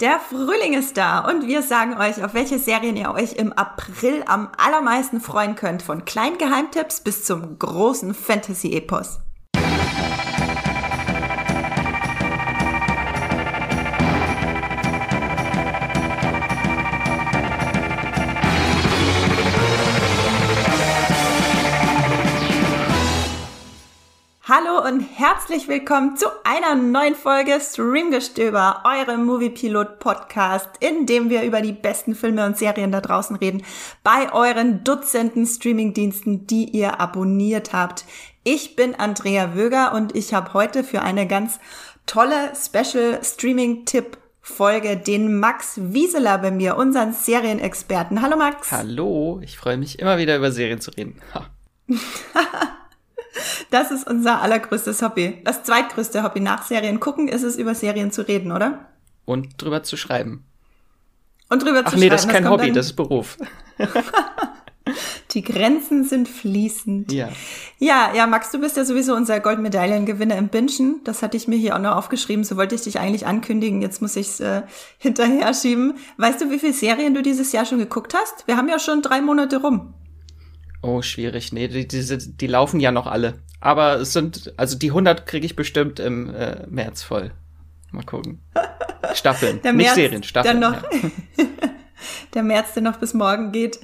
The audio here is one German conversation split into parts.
Der Frühling ist da und wir sagen euch, auf welche Serien ihr euch im April am allermeisten freuen könnt, von kleinen Geheimtipps bis zum großen Fantasy-Epos. Hallo und herzlich willkommen zu einer neuen Folge Streamgestöber, eurem Moviepilot Podcast, in dem wir über die besten Filme und Serien da draußen reden, bei euren Dutzenden Streamingdiensten, die ihr abonniert habt. Ich bin Andrea Wöger und ich habe heute für eine ganz tolle Special Streaming Tipp Folge den Max Wieseler bei mir, unseren Serienexperten. Hallo Max. Hallo, ich freue mich immer wieder über Serien zu reden. Das ist unser allergrößtes Hobby. Das zweitgrößte Hobby nach Serien gucken ist es, über Serien zu reden, oder? Und drüber zu schreiben. Und drüber Ach zu nee, schreiben. das ist kein Hobby, das ist Beruf. Die Grenzen sind fließend. Ja. Ja, ja, Max, du bist ja sowieso unser Goldmedaillengewinner im Bingen. Das hatte ich mir hier auch noch aufgeschrieben. So wollte ich dich eigentlich ankündigen. Jetzt muss ich es äh, hinterher schieben. Weißt du, wie viele Serien du dieses Jahr schon geguckt hast? Wir haben ja schon drei Monate rum. Oh, schwierig. Nee, die, diese, die laufen ja noch alle. Aber es sind, also die 100 kriege ich bestimmt im äh, März voll. Mal gucken. Staffeln, Der nicht Serien, Staffeln. Der, noch, ja. der März, der noch bis morgen geht.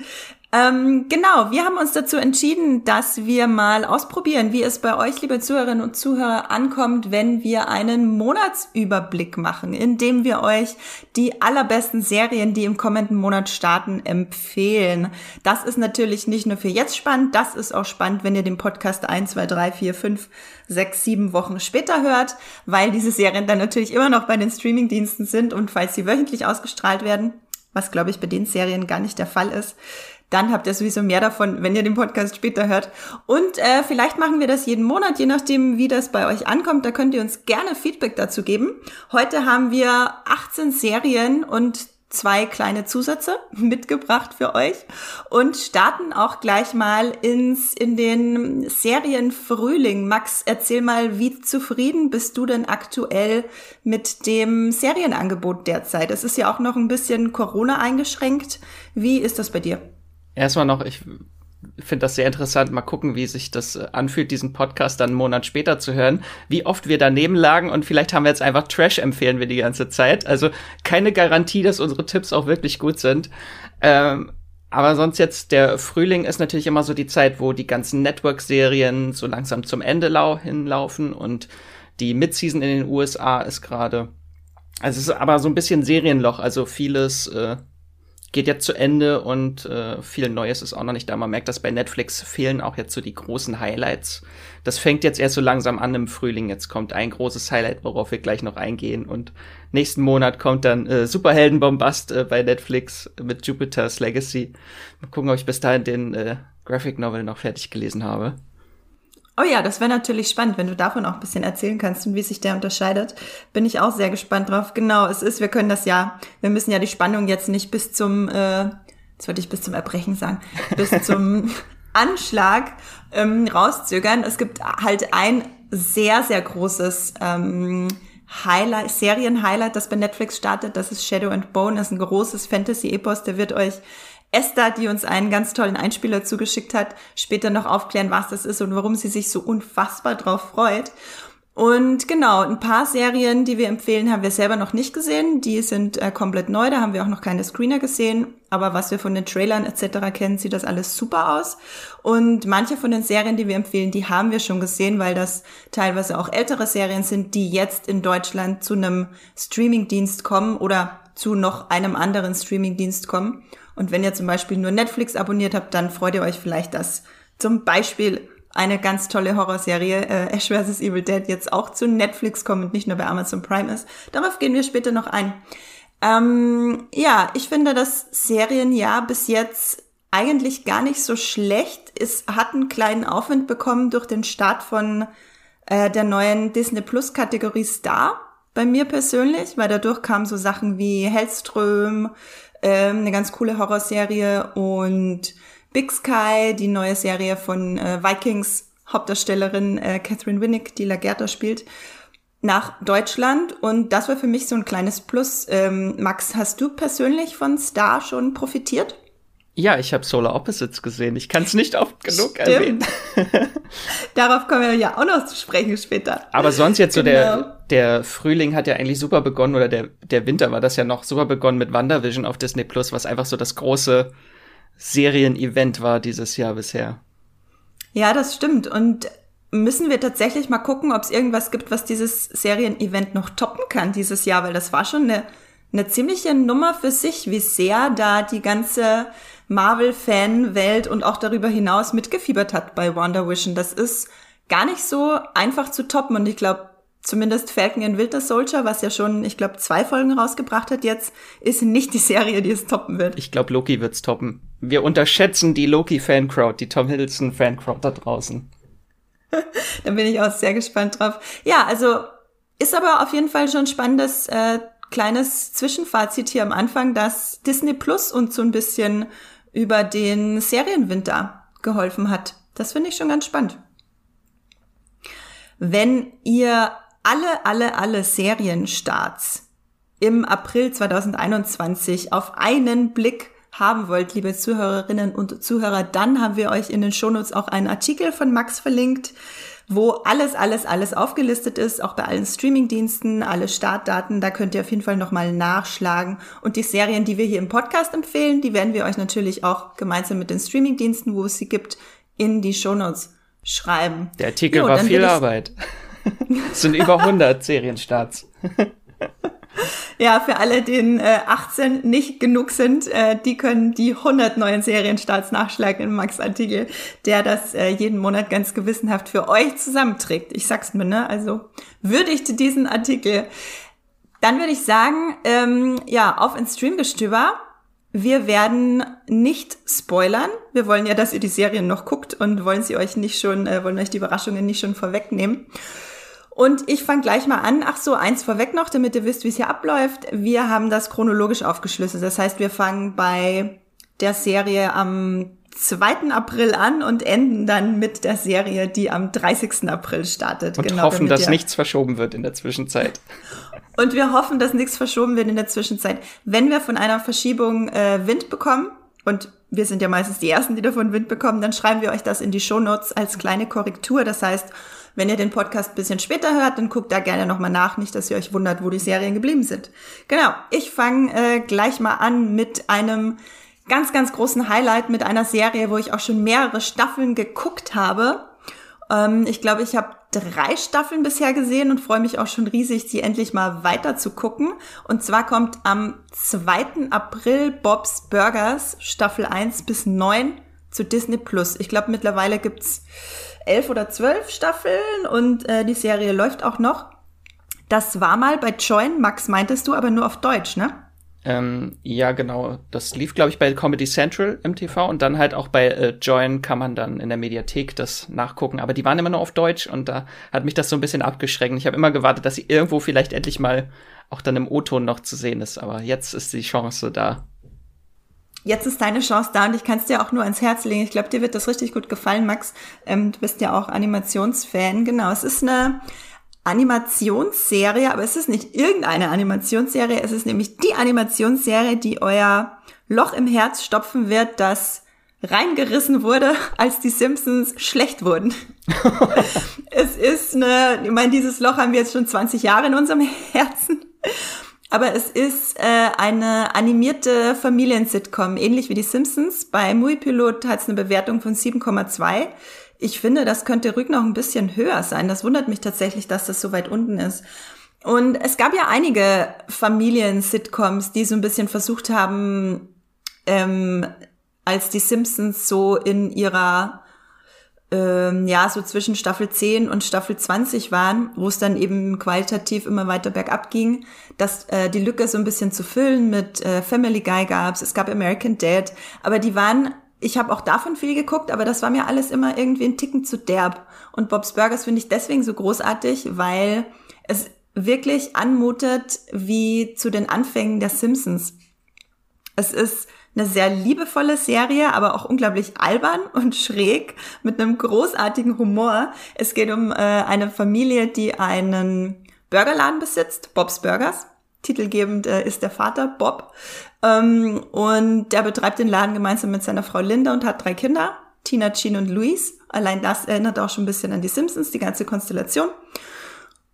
Ähm, genau, wir haben uns dazu entschieden, dass wir mal ausprobieren, wie es bei euch, liebe Zuhörerinnen und Zuhörer, ankommt, wenn wir einen Monatsüberblick machen, indem wir euch die allerbesten Serien, die im kommenden Monat starten, empfehlen. Das ist natürlich nicht nur für jetzt spannend, das ist auch spannend, wenn ihr den Podcast 1, 2, 3, 4, 5, 6, 7 Wochen später hört, weil diese Serien dann natürlich immer noch bei den Streamingdiensten sind und falls sie wöchentlich ausgestrahlt werden, was glaube ich bei den Serien gar nicht der Fall ist, dann habt ihr sowieso mehr davon, wenn ihr den Podcast später hört. Und äh, vielleicht machen wir das jeden Monat, je nachdem, wie das bei euch ankommt. Da könnt ihr uns gerne Feedback dazu geben. Heute haben wir 18 Serien und zwei kleine Zusätze mitgebracht für euch und starten auch gleich mal ins in den Serien Frühling. Max, erzähl mal, wie zufrieden bist du denn aktuell mit dem Serienangebot derzeit? Es ist ja auch noch ein bisschen Corona eingeschränkt. Wie ist das bei dir? Erstmal noch, ich finde das sehr interessant. Mal gucken, wie sich das äh, anfühlt, diesen Podcast dann einen Monat später zu hören. Wie oft wir daneben lagen und vielleicht haben wir jetzt einfach Trash empfehlen wir die ganze Zeit. Also keine Garantie, dass unsere Tipps auch wirklich gut sind. Ähm, aber sonst jetzt, der Frühling ist natürlich immer so die Zeit, wo die ganzen Network-Serien so langsam zum Ende lau hinlaufen und die Midseason in den USA ist gerade. Also es ist aber so ein bisschen Serienloch, also vieles äh, geht jetzt zu Ende und äh, viel Neues ist auch noch nicht da. Man merkt, dass bei Netflix fehlen auch jetzt so die großen Highlights. Das fängt jetzt erst so langsam an im Frühling. Jetzt kommt ein großes Highlight, worauf wir gleich noch eingehen. Und nächsten Monat kommt dann äh, Superheldenbombast äh, bei Netflix mit Jupiter's Legacy. Mal gucken, ob ich bis dahin den äh, Graphic Novel noch fertig gelesen habe. Oh ja, das wäre natürlich spannend, wenn du davon auch ein bisschen erzählen kannst und wie sich der unterscheidet. Bin ich auch sehr gespannt drauf. Genau, es ist, wir können das ja, wir müssen ja die Spannung jetzt nicht bis zum, äh, jetzt wollte ich bis zum Erbrechen sagen, bis zum Anschlag ähm, rauszögern. Es gibt halt ein sehr, sehr großes ähm, Highlight, Serien-Highlight, das bei Netflix startet. Das ist Shadow and Bone. Das ist ein großes Fantasy-Epos. Der wird euch Esther, die uns einen ganz tollen Einspieler zugeschickt hat, später noch aufklären, was das ist und warum sie sich so unfassbar drauf freut. Und genau, ein paar Serien, die wir empfehlen, haben wir selber noch nicht gesehen. Die sind äh, komplett neu, da haben wir auch noch keine Screener gesehen. Aber was wir von den Trailern etc. kennen, sieht das alles super aus. Und manche von den Serien, die wir empfehlen, die haben wir schon gesehen, weil das teilweise auch ältere Serien sind, die jetzt in Deutschland zu einem Streamingdienst kommen oder zu noch einem anderen Streamingdienst kommen. Und wenn ihr zum Beispiel nur Netflix abonniert habt, dann freut ihr euch vielleicht, dass zum Beispiel eine ganz tolle Horrorserie äh, Ash vs. Evil Dead jetzt auch zu Netflix kommt und nicht nur bei Amazon Prime ist. Darauf gehen wir später noch ein. Ähm, ja, ich finde das Serienjahr bis jetzt eigentlich gar nicht so schlecht. Es hat einen kleinen Aufwind bekommen durch den Start von äh, der neuen Disney Plus Kategorie Star bei mir persönlich, weil dadurch kamen so Sachen wie Hellström, ähm, eine ganz coole Horrorserie und Big Sky, die neue Serie von äh, Vikings Hauptdarstellerin äh, Catherine Winnick, die Lagerta spielt. nach Deutschland und das war für mich so ein kleines Plus. Ähm, Max, hast du persönlich von Star schon profitiert? Ja, ich habe Solar Opposites gesehen. Ich kann es nicht oft genug Stimmt. erwähnen. Darauf kommen wir ja auch noch zu sprechen später. Aber sonst jetzt so genau. der, der Frühling hat ja eigentlich super begonnen oder der, der Winter war das ja noch super begonnen mit WandaVision auf Disney Plus, was einfach so das große Serienevent war dieses Jahr bisher. Ja, das stimmt. Und müssen wir tatsächlich mal gucken, ob es irgendwas gibt, was dieses Serienevent noch toppen kann dieses Jahr, weil das war schon eine, eine ziemliche Nummer für sich, wie sehr da die ganze Marvel-Fan-Welt und auch darüber hinaus mitgefiebert hat bei WandaVision. Das ist gar nicht so einfach zu toppen und ich glaube, zumindest Falcon and Winter Soldier, was ja schon, ich glaube, zwei Folgen rausgebracht hat jetzt, ist nicht die Serie, die es toppen wird. Ich glaube, Loki wird's toppen. Wir unterschätzen die Loki-Fan-Crowd, die Tom Hiddleston-Fan-Crowd da draußen. da bin ich auch sehr gespannt drauf. Ja, also ist aber auf jeden Fall schon spannendes äh, kleines Zwischenfazit hier am Anfang, dass Disney Plus uns so ein bisschen über den Serienwinter geholfen hat. Das finde ich schon ganz spannend. Wenn ihr alle, alle, alle Serienstarts im April 2021 auf einen Blick haben wollt, liebe Zuhörerinnen und Zuhörer, dann haben wir euch in den Shownotes auch einen Artikel von Max verlinkt, wo alles, alles, alles aufgelistet ist, auch bei allen Streamingdiensten, alle Startdaten. Da könnt ihr auf jeden Fall nochmal nachschlagen. Und die Serien, die wir hier im Podcast empfehlen, die werden wir euch natürlich auch gemeinsam mit den Streamingdiensten, wo es sie gibt, in die Shownotes schreiben. Der Artikel jo, war viel Arbeit. es sind über 100 Serienstarts. Ja, für alle, denen äh, 18 nicht genug sind, äh, die können die 100 neuen Serienstarts nachschlagen in Max Artikel, der das äh, jeden Monat ganz gewissenhaft für euch zusammenträgt. Ich sag's mir, ne? Also würdigt diesen Artikel. Dann würde ich sagen, ähm, ja, auf ins Streamgestöber. Wir werden nicht spoilern. Wir wollen ja, dass ihr die Serien noch guckt und wollen sie euch nicht schon, äh, wollen euch die Überraschungen nicht schon vorwegnehmen. Und ich fange gleich mal an. Ach so, eins vorweg noch, damit ihr wisst, wie es hier abläuft. Wir haben das chronologisch aufgeschlüsselt. Das heißt, wir fangen bei der Serie am 2. April an und enden dann mit der Serie, die am 30. April startet. Und genau, hoffen, dass nichts verschoben wird in der Zwischenzeit. Und wir hoffen, dass nichts verschoben wird in der Zwischenzeit. Wenn wir von einer Verschiebung äh, Wind bekommen, und wir sind ja meistens die Ersten, die davon Wind bekommen, dann schreiben wir euch das in die Shownotes als kleine Korrektur. Das heißt, wenn ihr den Podcast ein bisschen später hört, dann guckt da gerne nochmal nach, nicht, dass ihr euch wundert, wo die Serien geblieben sind. Genau, ich fange äh, gleich mal an mit einem ganz, ganz großen Highlight, mit einer Serie, wo ich auch schon mehrere Staffeln geguckt habe. Ähm, ich glaube, ich habe drei Staffeln bisher gesehen und freue mich auch schon riesig, die endlich mal weiter zu gucken. Und zwar kommt am 2. April Bob's Burgers Staffel 1 bis 9 zu Disney Plus. Ich glaube, mittlerweile gibt's elf oder zwölf Staffeln und äh, die Serie läuft auch noch. Das war mal bei Join, Max, meintest du, aber nur auf Deutsch, ne? Ähm, ja, genau. Das lief, glaube ich, bei Comedy Central im TV und dann halt auch bei äh, Join kann man dann in der Mediathek das nachgucken. Aber die waren immer nur auf Deutsch und da hat mich das so ein bisschen abgeschreckt. Ich habe immer gewartet, dass sie irgendwo vielleicht endlich mal auch dann im O-Ton noch zu sehen ist. Aber jetzt ist die Chance da jetzt ist deine Chance da und ich kann es dir auch nur ans Herz legen. Ich glaube, dir wird das richtig gut gefallen, Max. Ähm, du bist ja auch Animationsfan. Genau, es ist eine Animationsserie, aber es ist nicht irgendeine Animationsserie. Es ist nämlich die Animationsserie, die euer Loch im Herz stopfen wird, das reingerissen wurde, als die Simpsons schlecht wurden. es ist eine, ich meine, dieses Loch haben wir jetzt schon 20 Jahre in unserem Herzen. Aber es ist äh, eine animierte Familiensitcom, ähnlich wie die Simpsons. Bei Muipilot hat es eine Bewertung von 7,2. Ich finde, das könnte ruhig noch ein bisschen höher sein. Das wundert mich tatsächlich, dass das so weit unten ist. Und es gab ja einige Familien-Sitcoms, die so ein bisschen versucht haben, ähm, als die Simpsons so in ihrer ähm, ja, so zwischen Staffel 10 und Staffel 20 waren, wo es dann eben qualitativ immer weiter bergab ging, dass äh, die Lücke so ein bisschen zu füllen mit äh, Family Guy gab's, es gab American Dad, aber die waren, ich habe auch davon viel geguckt, aber das war mir alles immer irgendwie ein Ticken zu derb. Und Bob's Burgers finde ich deswegen so großartig, weil es wirklich anmutet wie zu den Anfängen der Simpsons. Es ist eine sehr liebevolle Serie, aber auch unglaublich albern und schräg mit einem großartigen Humor. Es geht um äh, eine Familie, die einen Burgerladen besitzt, Bob's Burgers. Titelgebend äh, ist der Vater Bob. Ähm, und der betreibt den Laden gemeinsam mit seiner Frau Linda und hat drei Kinder, Tina, Jean und Louise. Allein das erinnert auch schon ein bisschen an die Simpsons, die ganze Konstellation.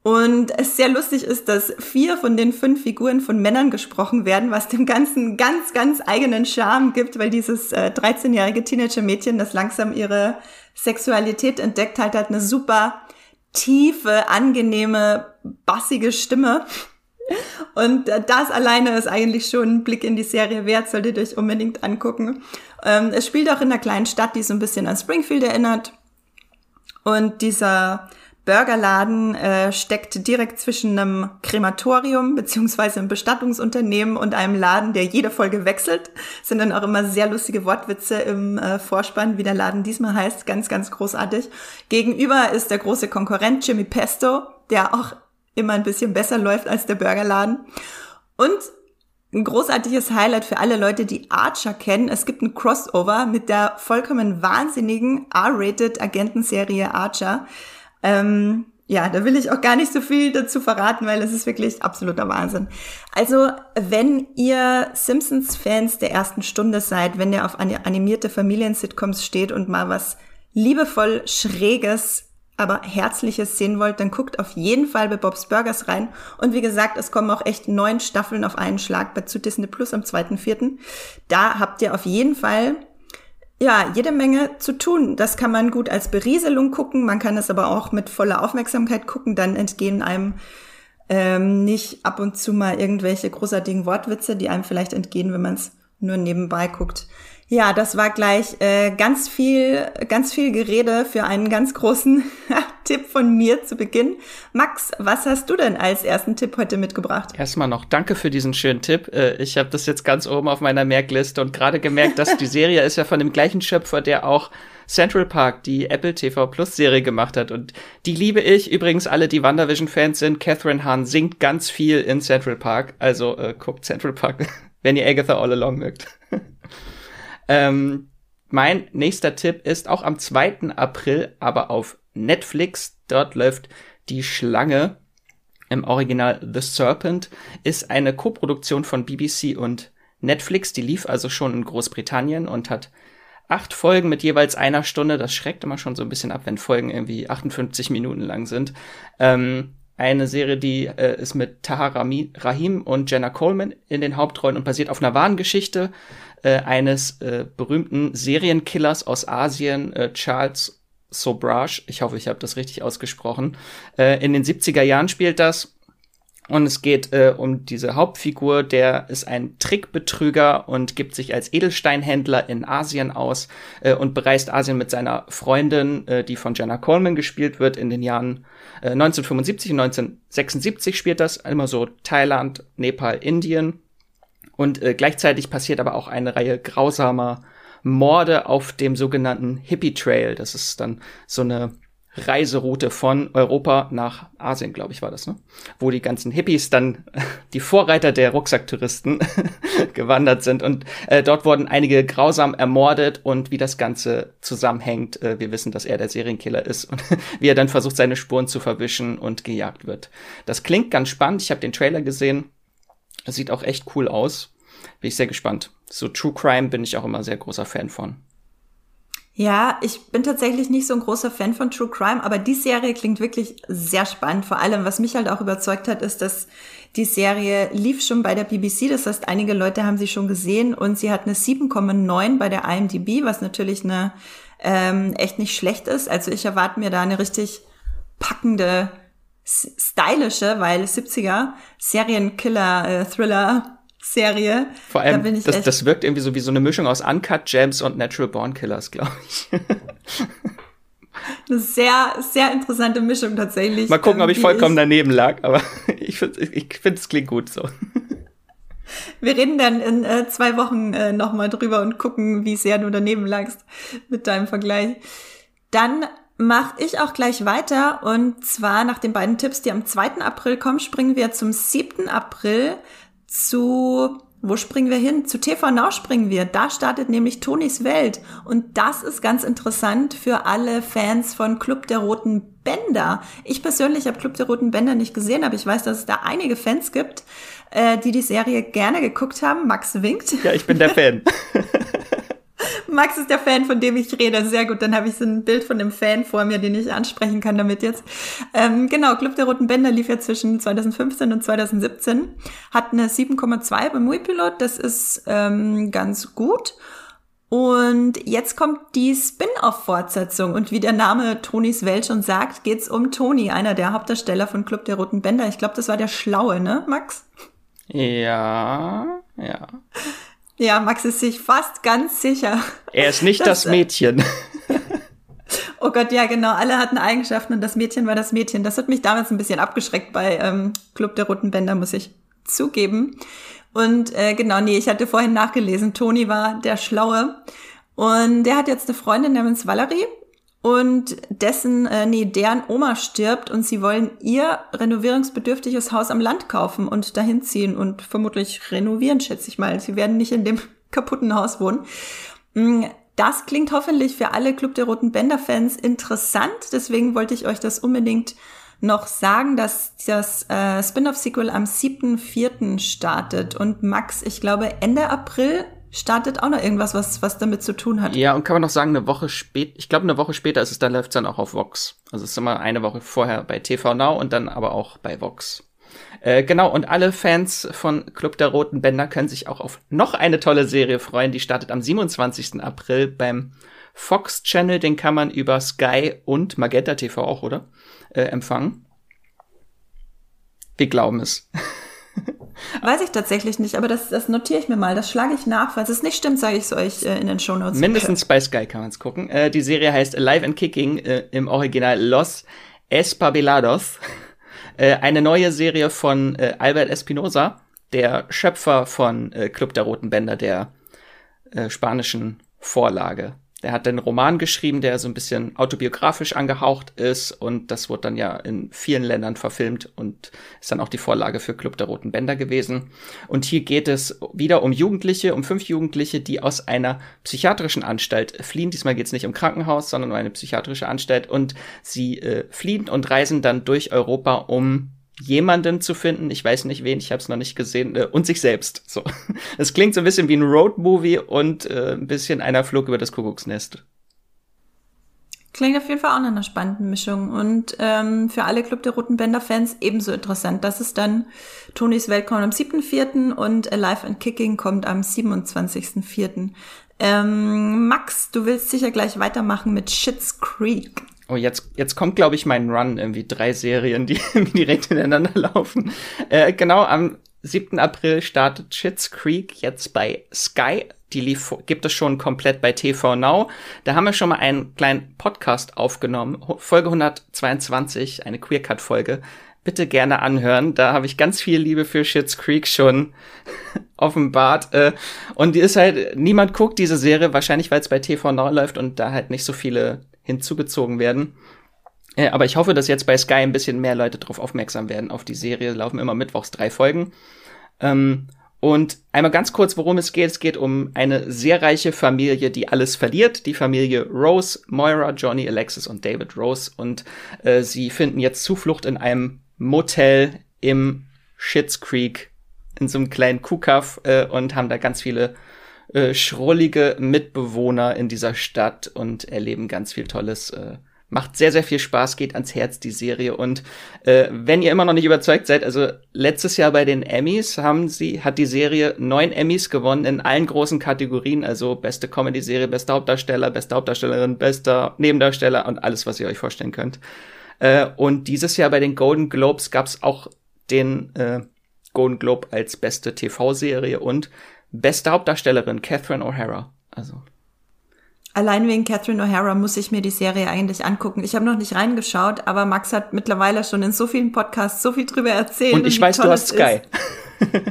Und es sehr lustig ist, dass vier von den fünf Figuren von Männern gesprochen werden, was dem Ganzen ganz, ganz eigenen Charme gibt, weil dieses äh, 13-jährige Teenager-Mädchen, das langsam ihre Sexualität entdeckt, halt hat eine super tiefe, angenehme, bassige Stimme. Und äh, das alleine ist eigentlich schon ein Blick in die Serie wert, solltet ihr euch unbedingt angucken. Ähm, es spielt auch in einer kleinen Stadt, die so ein bisschen an Springfield erinnert. Und dieser Burgerladen äh, steckt direkt zwischen einem Krematorium beziehungsweise einem Bestattungsunternehmen und einem Laden, der jede Folge wechselt. Sind dann auch immer sehr lustige Wortwitze im äh, Vorspann, wie der Laden diesmal heißt. Ganz, ganz großartig. Gegenüber ist der große Konkurrent Jimmy Pesto, der auch immer ein bisschen besser läuft als der Burgerladen. Und ein großartiges Highlight für alle Leute, die Archer kennen. Es gibt ein Crossover mit der vollkommen wahnsinnigen R-rated Agentenserie Archer. Ähm, ja, da will ich auch gar nicht so viel dazu verraten, weil es ist wirklich absoluter Wahnsinn. Also, wenn ihr Simpsons-Fans der ersten Stunde seid, wenn ihr auf animierte Familien-Sitcoms steht und mal was liebevoll Schräges, aber Herzliches sehen wollt, dann guckt auf jeden Fall bei Bob's Burgers rein. Und wie gesagt, es kommen auch echt neun Staffeln auf einen Schlag bei zu Disney Plus am 2.4. Da habt ihr auf jeden Fall ja, jede Menge zu tun. Das kann man gut als Berieselung gucken, man kann es aber auch mit voller Aufmerksamkeit gucken, dann entgehen einem ähm, nicht ab und zu mal irgendwelche großartigen Wortwitze, die einem vielleicht entgehen, wenn man es nur nebenbei guckt. Ja, das war gleich äh, ganz viel, ganz viel Gerede für einen ganz großen Tipp von mir zu Beginn. Max, was hast du denn als ersten Tipp heute mitgebracht? Erstmal noch danke für diesen schönen Tipp. Äh, ich habe das jetzt ganz oben auf meiner Merkliste und gerade gemerkt, dass die Serie ist ja von dem gleichen Schöpfer, der auch Central Park, die Apple TV Plus Serie gemacht hat. Und die liebe ich. Übrigens, alle, die WandaVision-Fans sind, Catherine Hahn singt ganz viel in Central Park. Also äh, guckt Central Park, wenn ihr Agatha All Along mögt. Ähm, mein nächster Tipp ist auch am 2. April, aber auf Netflix. Dort läuft Die Schlange. Im Original The Serpent ist eine Koproduktion von BBC und Netflix. Die lief also schon in Großbritannien und hat acht Folgen mit jeweils einer Stunde. Das schreckt immer schon so ein bisschen ab, wenn Folgen irgendwie 58 Minuten lang sind. Ähm, eine Serie, die äh, ist mit Tahar Rahim und Jenna Coleman in den Hauptrollen und basiert auf einer wahren Geschichte äh, eines äh, berühmten Serienkillers aus Asien, äh, Charles Sobrage. Ich hoffe, ich habe das richtig ausgesprochen. Äh, in den 70er Jahren spielt das. Und es geht äh, um diese Hauptfigur, der ist ein Trickbetrüger und gibt sich als Edelsteinhändler in Asien aus äh, und bereist Asien mit seiner Freundin, äh, die von Jenna Coleman gespielt wird, in den Jahren äh, 1975 und 1976 spielt das, immer so Thailand, Nepal, Indien. Und äh, gleichzeitig passiert aber auch eine Reihe grausamer Morde auf dem sogenannten Hippie Trail. Das ist dann so eine Reiseroute von Europa nach Asien, glaube ich, war das, ne? Wo die ganzen Hippies dann die Vorreiter der Rucksacktouristen gewandert sind. Und äh, dort wurden einige grausam ermordet und wie das Ganze zusammenhängt. Äh, wir wissen, dass er der Serienkiller ist und wie er dann versucht, seine Spuren zu verwischen und gejagt wird. Das klingt ganz spannend. Ich habe den Trailer gesehen. Sieht auch echt cool aus. Bin ich sehr gespannt. So True Crime bin ich auch immer sehr großer Fan von. Ja, ich bin tatsächlich nicht so ein großer Fan von True Crime, aber die Serie klingt wirklich sehr spannend. Vor allem, was mich halt auch überzeugt hat, ist, dass die Serie lief schon bei der BBC. Das heißt, einige Leute haben sie schon gesehen und sie hat eine 7,9 bei der IMDb, was natürlich eine ähm, echt nicht schlecht ist. Also ich erwarte mir da eine richtig packende stylische, weil 70er Serienkiller, äh, Thriller Serie. Vor allem, da das, das wirkt irgendwie so wie so eine Mischung aus Uncut Gems und Natural Born Killers, glaube ich. eine sehr, sehr interessante Mischung tatsächlich. Mal gucken, ob ich vollkommen ich, daneben lag, aber ich finde, ich finde, es klingt gut so. Wir reden dann in äh, zwei Wochen äh, nochmal drüber und gucken, wie sehr du daneben lagst mit deinem Vergleich. Dann mache ich auch gleich weiter. Und zwar nach den beiden Tipps, die am 2. April kommen, springen wir zum 7. April zu Wo springen wir hin? Zu TV Now springen wir. Da startet nämlich Tonis Welt. Und das ist ganz interessant für alle Fans von Club der Roten Bänder. Ich persönlich habe Club der Roten Bänder nicht gesehen, aber ich weiß, dass es da einige Fans gibt, äh, die die Serie gerne geguckt haben. Max winkt. Ja, ich bin der Fan. Max ist der Fan, von dem ich rede. Sehr gut, dann habe ich so ein Bild von dem Fan vor mir, den ich ansprechen kann damit jetzt. Ähm, genau, Club der Roten Bänder lief ja zwischen 2015 und 2017. Hat eine 7,2 beim Muipilot, das ist ähm, ganz gut. Und jetzt kommt die Spin-off-Fortsetzung. Und wie der Name Tonys Welt schon sagt, geht's um Toni, einer der Hauptdarsteller von Club der Roten Bänder. Ich glaube, das war der Schlaue, ne, Max? Ja, ja. Ja, Max ist sich fast ganz sicher. Er ist nicht das Mädchen. oh Gott, ja, genau. Alle hatten Eigenschaften und das Mädchen war das Mädchen. Das hat mich damals ein bisschen abgeschreckt bei ähm, Club der Roten Bänder, muss ich zugeben. Und äh, genau, nee, ich hatte vorhin nachgelesen, Toni war der Schlaue. Und der hat jetzt eine Freundin namens Valerie und dessen, äh, nee, deren Oma stirbt und sie wollen ihr renovierungsbedürftiges Haus am Land kaufen und dahin ziehen und vermutlich renovieren, schätze ich mal. Sie werden nicht in dem kaputten Haus wohnen. Mm, das klingt hoffentlich für alle Club der Roten Bänder-Fans interessant. Deswegen wollte ich euch das unbedingt noch sagen, dass das äh, Spin-off-Sequel am 7.4. startet. Und Max, ich glaube, Ende April startet auch noch irgendwas, was, was damit zu tun hat. Ja, und kann man noch sagen, eine Woche später, ich glaube, eine Woche später ist es, dann läuft es dann auch auf Vox. Also es ist immer eine Woche vorher bei TV Now und dann aber auch bei Vox. Äh, genau, und alle Fans von Club der Roten Bänder können sich auch auf noch eine tolle Serie freuen. Die startet am 27. April beim Fox Channel. Den kann man über Sky und Magenta TV auch, oder? Äh, empfangen. Wir glauben es. Weiß ich tatsächlich nicht, aber das, das notiere ich mir mal. Das schlage ich nach. Falls es nicht stimmt, sage ich es euch äh, in den Show Notes. Mindestens bei Sky kann man es gucken. Äh, die Serie heißt Alive and Kicking, äh, im Original Los Espabelados. Äh, eine neue Serie von äh, Albert Espinosa, der Schöpfer von äh, Club der Roten Bänder, der spanischen Vorlage. Er hat einen Roman geschrieben, der so ein bisschen autobiografisch angehaucht ist und das wurde dann ja in vielen Ländern verfilmt und ist dann auch die Vorlage für Club der Roten Bänder gewesen. Und hier geht es wieder um Jugendliche, um fünf Jugendliche, die aus einer psychiatrischen Anstalt fliehen. Diesmal geht es nicht um Krankenhaus, sondern um eine psychiatrische Anstalt und sie äh, fliehen und reisen dann durch Europa, um jemanden zu finden, ich weiß nicht wen, ich habe es noch nicht gesehen, äh, und sich selbst. So, es klingt so ein bisschen wie ein Roadmovie und äh, ein bisschen einer Flug über das Kuckucksnest. Klingt auf jeden Fall auch nach einer spannenden Mischung und ähm, für alle Club der Roten Bänder Fans ebenso interessant. Das ist dann Tonys Welt kommt am 7.4. und Alive and Kicking kommt am 27.4. Ähm, Max, du willst sicher gleich weitermachen mit Shits Creek. Oh, jetzt, jetzt kommt, glaube ich, mein Run, irgendwie drei Serien, die direkt ineinander laufen. Äh, genau, am 7. April startet Shits Creek jetzt bei Sky. Die lief, gibt es schon komplett bei TV Now. Da haben wir schon mal einen kleinen Podcast aufgenommen. Folge 122, eine Queercut-Folge. Bitte gerne anhören. Da habe ich ganz viel Liebe für Shits Creek schon offenbart. Äh, und die ist halt, niemand guckt diese Serie, wahrscheinlich weil es bei TV Now läuft und da halt nicht so viele hinzugezogen werden. Äh, aber ich hoffe, dass jetzt bei Sky ein bisschen mehr Leute darauf aufmerksam werden. Auf die Serie laufen immer mittwochs drei Folgen. Ähm, und einmal ganz kurz, worum es geht. Es geht um eine sehr reiche Familie, die alles verliert. Die Familie Rose, Moira, Johnny, Alexis und David Rose. Und äh, sie finden jetzt Zuflucht in einem Motel im Shits Creek, in so einem kleinen Kuhkaff äh, und haben da ganz viele äh, schrullige Mitbewohner in dieser Stadt und erleben ganz viel Tolles. Äh, macht sehr, sehr viel Spaß, geht ans Herz, die Serie. Und äh, wenn ihr immer noch nicht überzeugt seid, also letztes Jahr bei den Emmys haben sie, hat die Serie neun Emmys gewonnen in allen großen Kategorien, also beste Comedy-Serie, bester Hauptdarsteller, beste Hauptdarstellerin, bester Nebendarsteller und alles, was ihr euch vorstellen könnt. Äh, und dieses Jahr bei den Golden Globes gab's auch den äh, Golden Globe als beste TV-Serie und Beste Hauptdarstellerin, Catherine O'Hara. Also. Allein wegen Catherine O'Hara muss ich mir die Serie eigentlich angucken. Ich habe noch nicht reingeschaut, aber Max hat mittlerweile schon in so vielen Podcasts so viel drüber erzählt. Und ich weiß, du hast Sky.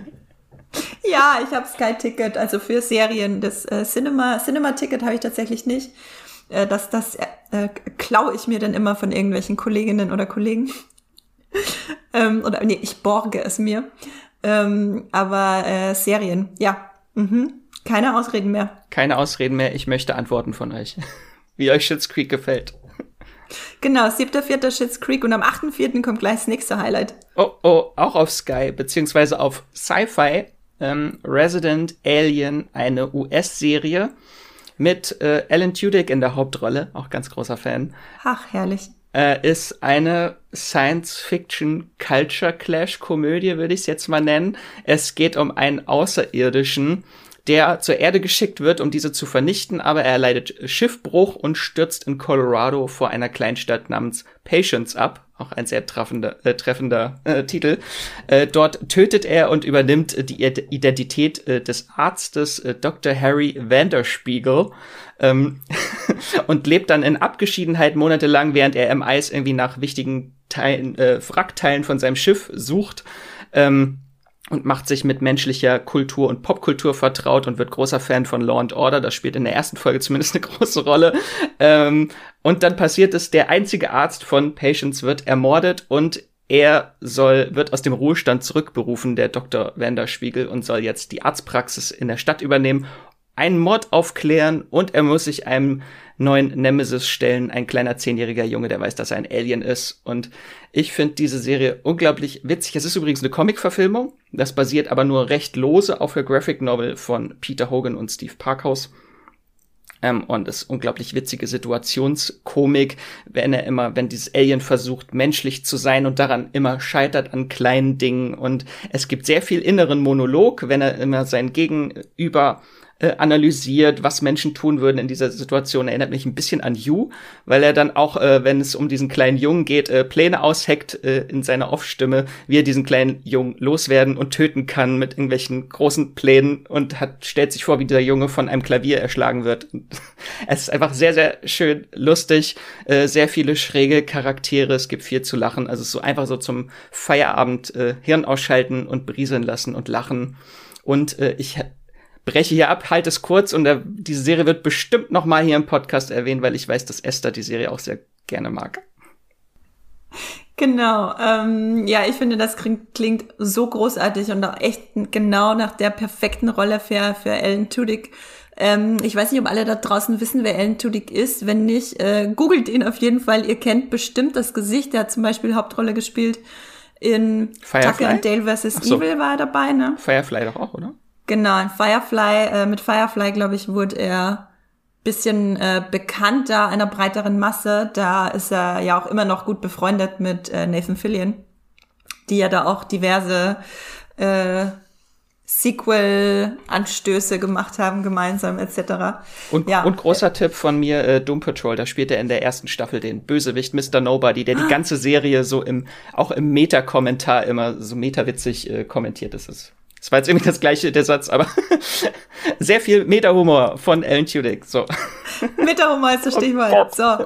ja, ich habe Sky Ticket, also für Serien. Das äh, Cinema Cinema Ticket habe ich tatsächlich nicht. Äh, das das äh, klaue ich mir dann immer von irgendwelchen Kolleginnen oder Kollegen. ähm, oder nee, ich borge es mir. Ähm, aber äh, Serien, ja. Mhm. Keine Ausreden mehr. Keine Ausreden mehr. Ich möchte Antworten von euch. Wie euch Schitt's Creek gefällt. Genau, 7.4. Schitt's Creek und am 8.4. kommt gleich das nächste Highlight. Oh, oh, auch auf Sky, beziehungsweise auf Sci-Fi. Ähm, Resident Alien, eine US-Serie mit äh, Alan Tudyk in der Hauptrolle, auch ganz großer Fan. Ach, herrlich. Äh, ist eine Science-Fiction-Culture-Clash-Komödie, würde ich es jetzt mal nennen. Es geht um einen Außerirdischen, der zur Erde geschickt wird, um diese zu vernichten, aber er leidet Schiffbruch und stürzt in Colorado vor einer Kleinstadt namens Patience ab. Auch ein sehr treffender, äh, treffender äh, Titel. Äh, dort tötet er und übernimmt die Identität äh, des Arztes äh, Dr. Harry Vanderspiegel ähm, und lebt dann in Abgeschiedenheit monatelang, während er im Eis irgendwie nach wichtigen Teilen, äh, Wrackteilen von seinem Schiff sucht. Ähm, und macht sich mit menschlicher Kultur und Popkultur vertraut und wird großer Fan von Law and Order. Das spielt in der ersten Folge zumindest eine große Rolle. Ähm, und dann passiert es, der einzige Arzt von Patients wird ermordet und er soll, wird aus dem Ruhestand zurückberufen, der Dr. Vanderspiegel, und soll jetzt die Arztpraxis in der Stadt übernehmen, einen Mord aufklären und er muss sich einem neuen Nemesis stellen. Ein kleiner zehnjähriger Junge, der weiß, dass er ein Alien ist. Und ich finde diese Serie unglaublich witzig. Es ist übrigens eine Comic-Verfilmung. Das basiert aber nur recht lose auf der Graphic Novel von Peter Hogan und Steve Parkhouse. Ähm, und es ist unglaublich witzige Situationskomik, wenn er immer, wenn dieses Alien versucht, menschlich zu sein und daran immer scheitert an kleinen Dingen. Und es gibt sehr viel inneren Monolog, wenn er immer sein Gegenüber äh, analysiert, was Menschen tun würden in dieser Situation. Erinnert mich ein bisschen an You, weil er dann auch, äh, wenn es um diesen kleinen Jungen geht, äh, Pläne ausheckt äh, in seiner Off-Stimme, wie er diesen kleinen Jungen loswerden und töten kann mit irgendwelchen großen Plänen und hat, stellt sich vor, wie dieser Junge von einem Klavier erschlagen wird. es ist einfach sehr, sehr schön lustig, äh, sehr viele schräge Charaktere, es gibt viel zu lachen. Also so einfach so zum Feierabend äh, Hirn ausschalten und berieseln lassen und lachen. Und äh, ich breche hier ab, halte es kurz und äh, diese Serie wird bestimmt noch mal hier im Podcast erwähnt, weil ich weiß, dass Esther die Serie auch sehr gerne mag. Genau, ähm, ja, ich finde, das klingt, klingt so großartig und auch echt genau nach der perfekten Rolle für, für Ellen Tudyk. Ähm, ich weiß nicht, ob alle da draußen wissen, wer Ellen Tudyk ist. Wenn nicht, äh, googelt ihn auf jeden Fall. Ihr kennt bestimmt das Gesicht. Der hat zum Beispiel Hauptrolle gespielt in Firefly? Tucker and Dale vs. so. Evil war er dabei, ne? Firefly doch auch, oder? Genau, in Firefly, äh, mit Firefly, glaube ich, wurde er bisschen äh, bekannter einer breiteren Masse. Da ist er ja auch immer noch gut befreundet mit äh, Nathan Fillion, die ja da auch diverse äh, Sequel-Anstöße gemacht haben, gemeinsam etc. Und, ja. und großer Tipp von mir, äh, Doom Patrol, da spielt er in der ersten Staffel den Bösewicht Mr. Nobody, der die ganze Serie so im, auch im Meta-Kommentar immer so metawitzig äh, kommentiert. Das ist das war jetzt irgendwie das gleiche, der Satz, aber sehr viel Meta-Humor von Alan Tudyk. So. Meta-Humor ist das Oh Stichwort. Gott. so.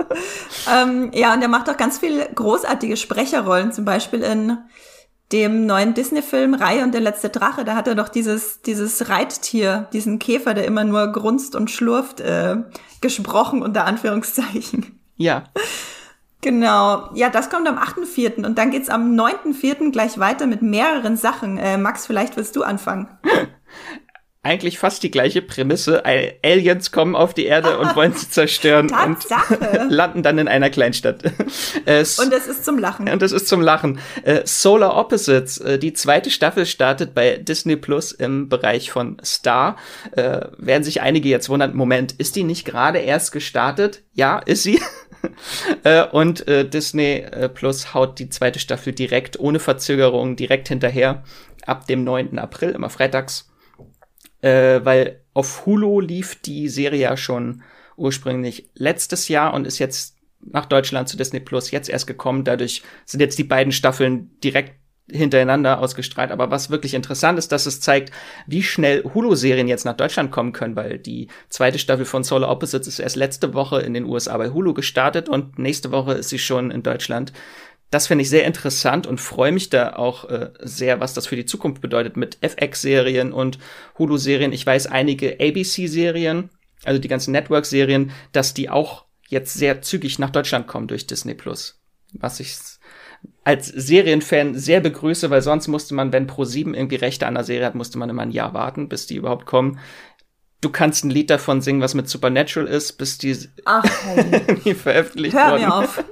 Ähm, ja, und er macht auch ganz viele großartige Sprecherrollen, zum Beispiel in dem neuen Disney-Film Reihe und der letzte Drache. Da hat er doch dieses, dieses Reittier, diesen Käfer, der immer nur grunzt und schlurft, äh, gesprochen, unter Anführungszeichen. Ja. Genau. Ja, das kommt am 8.4. und dann geht's am 9.4. gleich weiter mit mehreren Sachen. Äh, Max, vielleicht willst du anfangen. Eigentlich fast die gleiche Prämisse. Al- Aliens kommen auf die Erde und wollen sie zerstören Tatsache. und landen dann in einer Kleinstadt. Äh, Und es ist zum Lachen. Und das ist zum Lachen. Äh, Solar Opposites, äh, die zweite Staffel startet bei Disney Plus im Bereich von Star. Äh, werden sich einige jetzt wundern, Moment, ist die nicht gerade erst gestartet? Ja, ist sie. äh, und äh, Disney äh, Plus haut die zweite Staffel direkt, ohne Verzögerung, direkt hinterher, ab dem 9. April, immer freitags. Äh, weil auf Hulu lief die Serie ja schon ursprünglich letztes Jahr und ist jetzt nach Deutschland zu Disney Plus jetzt erst gekommen. Dadurch sind jetzt die beiden Staffeln direkt hintereinander ausgestrahlt. Aber was wirklich interessant ist, dass es zeigt, wie schnell Hulu-Serien jetzt nach Deutschland kommen können, weil die zweite Staffel von Solar Opposites ist erst letzte Woche in den USA bei Hulu gestartet und nächste Woche ist sie schon in Deutschland. Das finde ich sehr interessant und freue mich da auch äh, sehr, was das für die Zukunft bedeutet mit FX-Serien und Hulu-Serien. Ich weiß einige ABC-Serien, also die ganzen Network-Serien, dass die auch jetzt sehr zügig nach Deutschland kommen durch Disney Plus. Was ich als Serienfan sehr begrüße, weil sonst musste man, wenn Pro7 irgendwie Rechte an der Serie hat, musste man immer ein Jahr warten, bis die überhaupt kommen. Du kannst ein Lied davon singen, was mit Supernatural ist, bis die, Ach, die veröffentlicht Hör wurden. mir auf.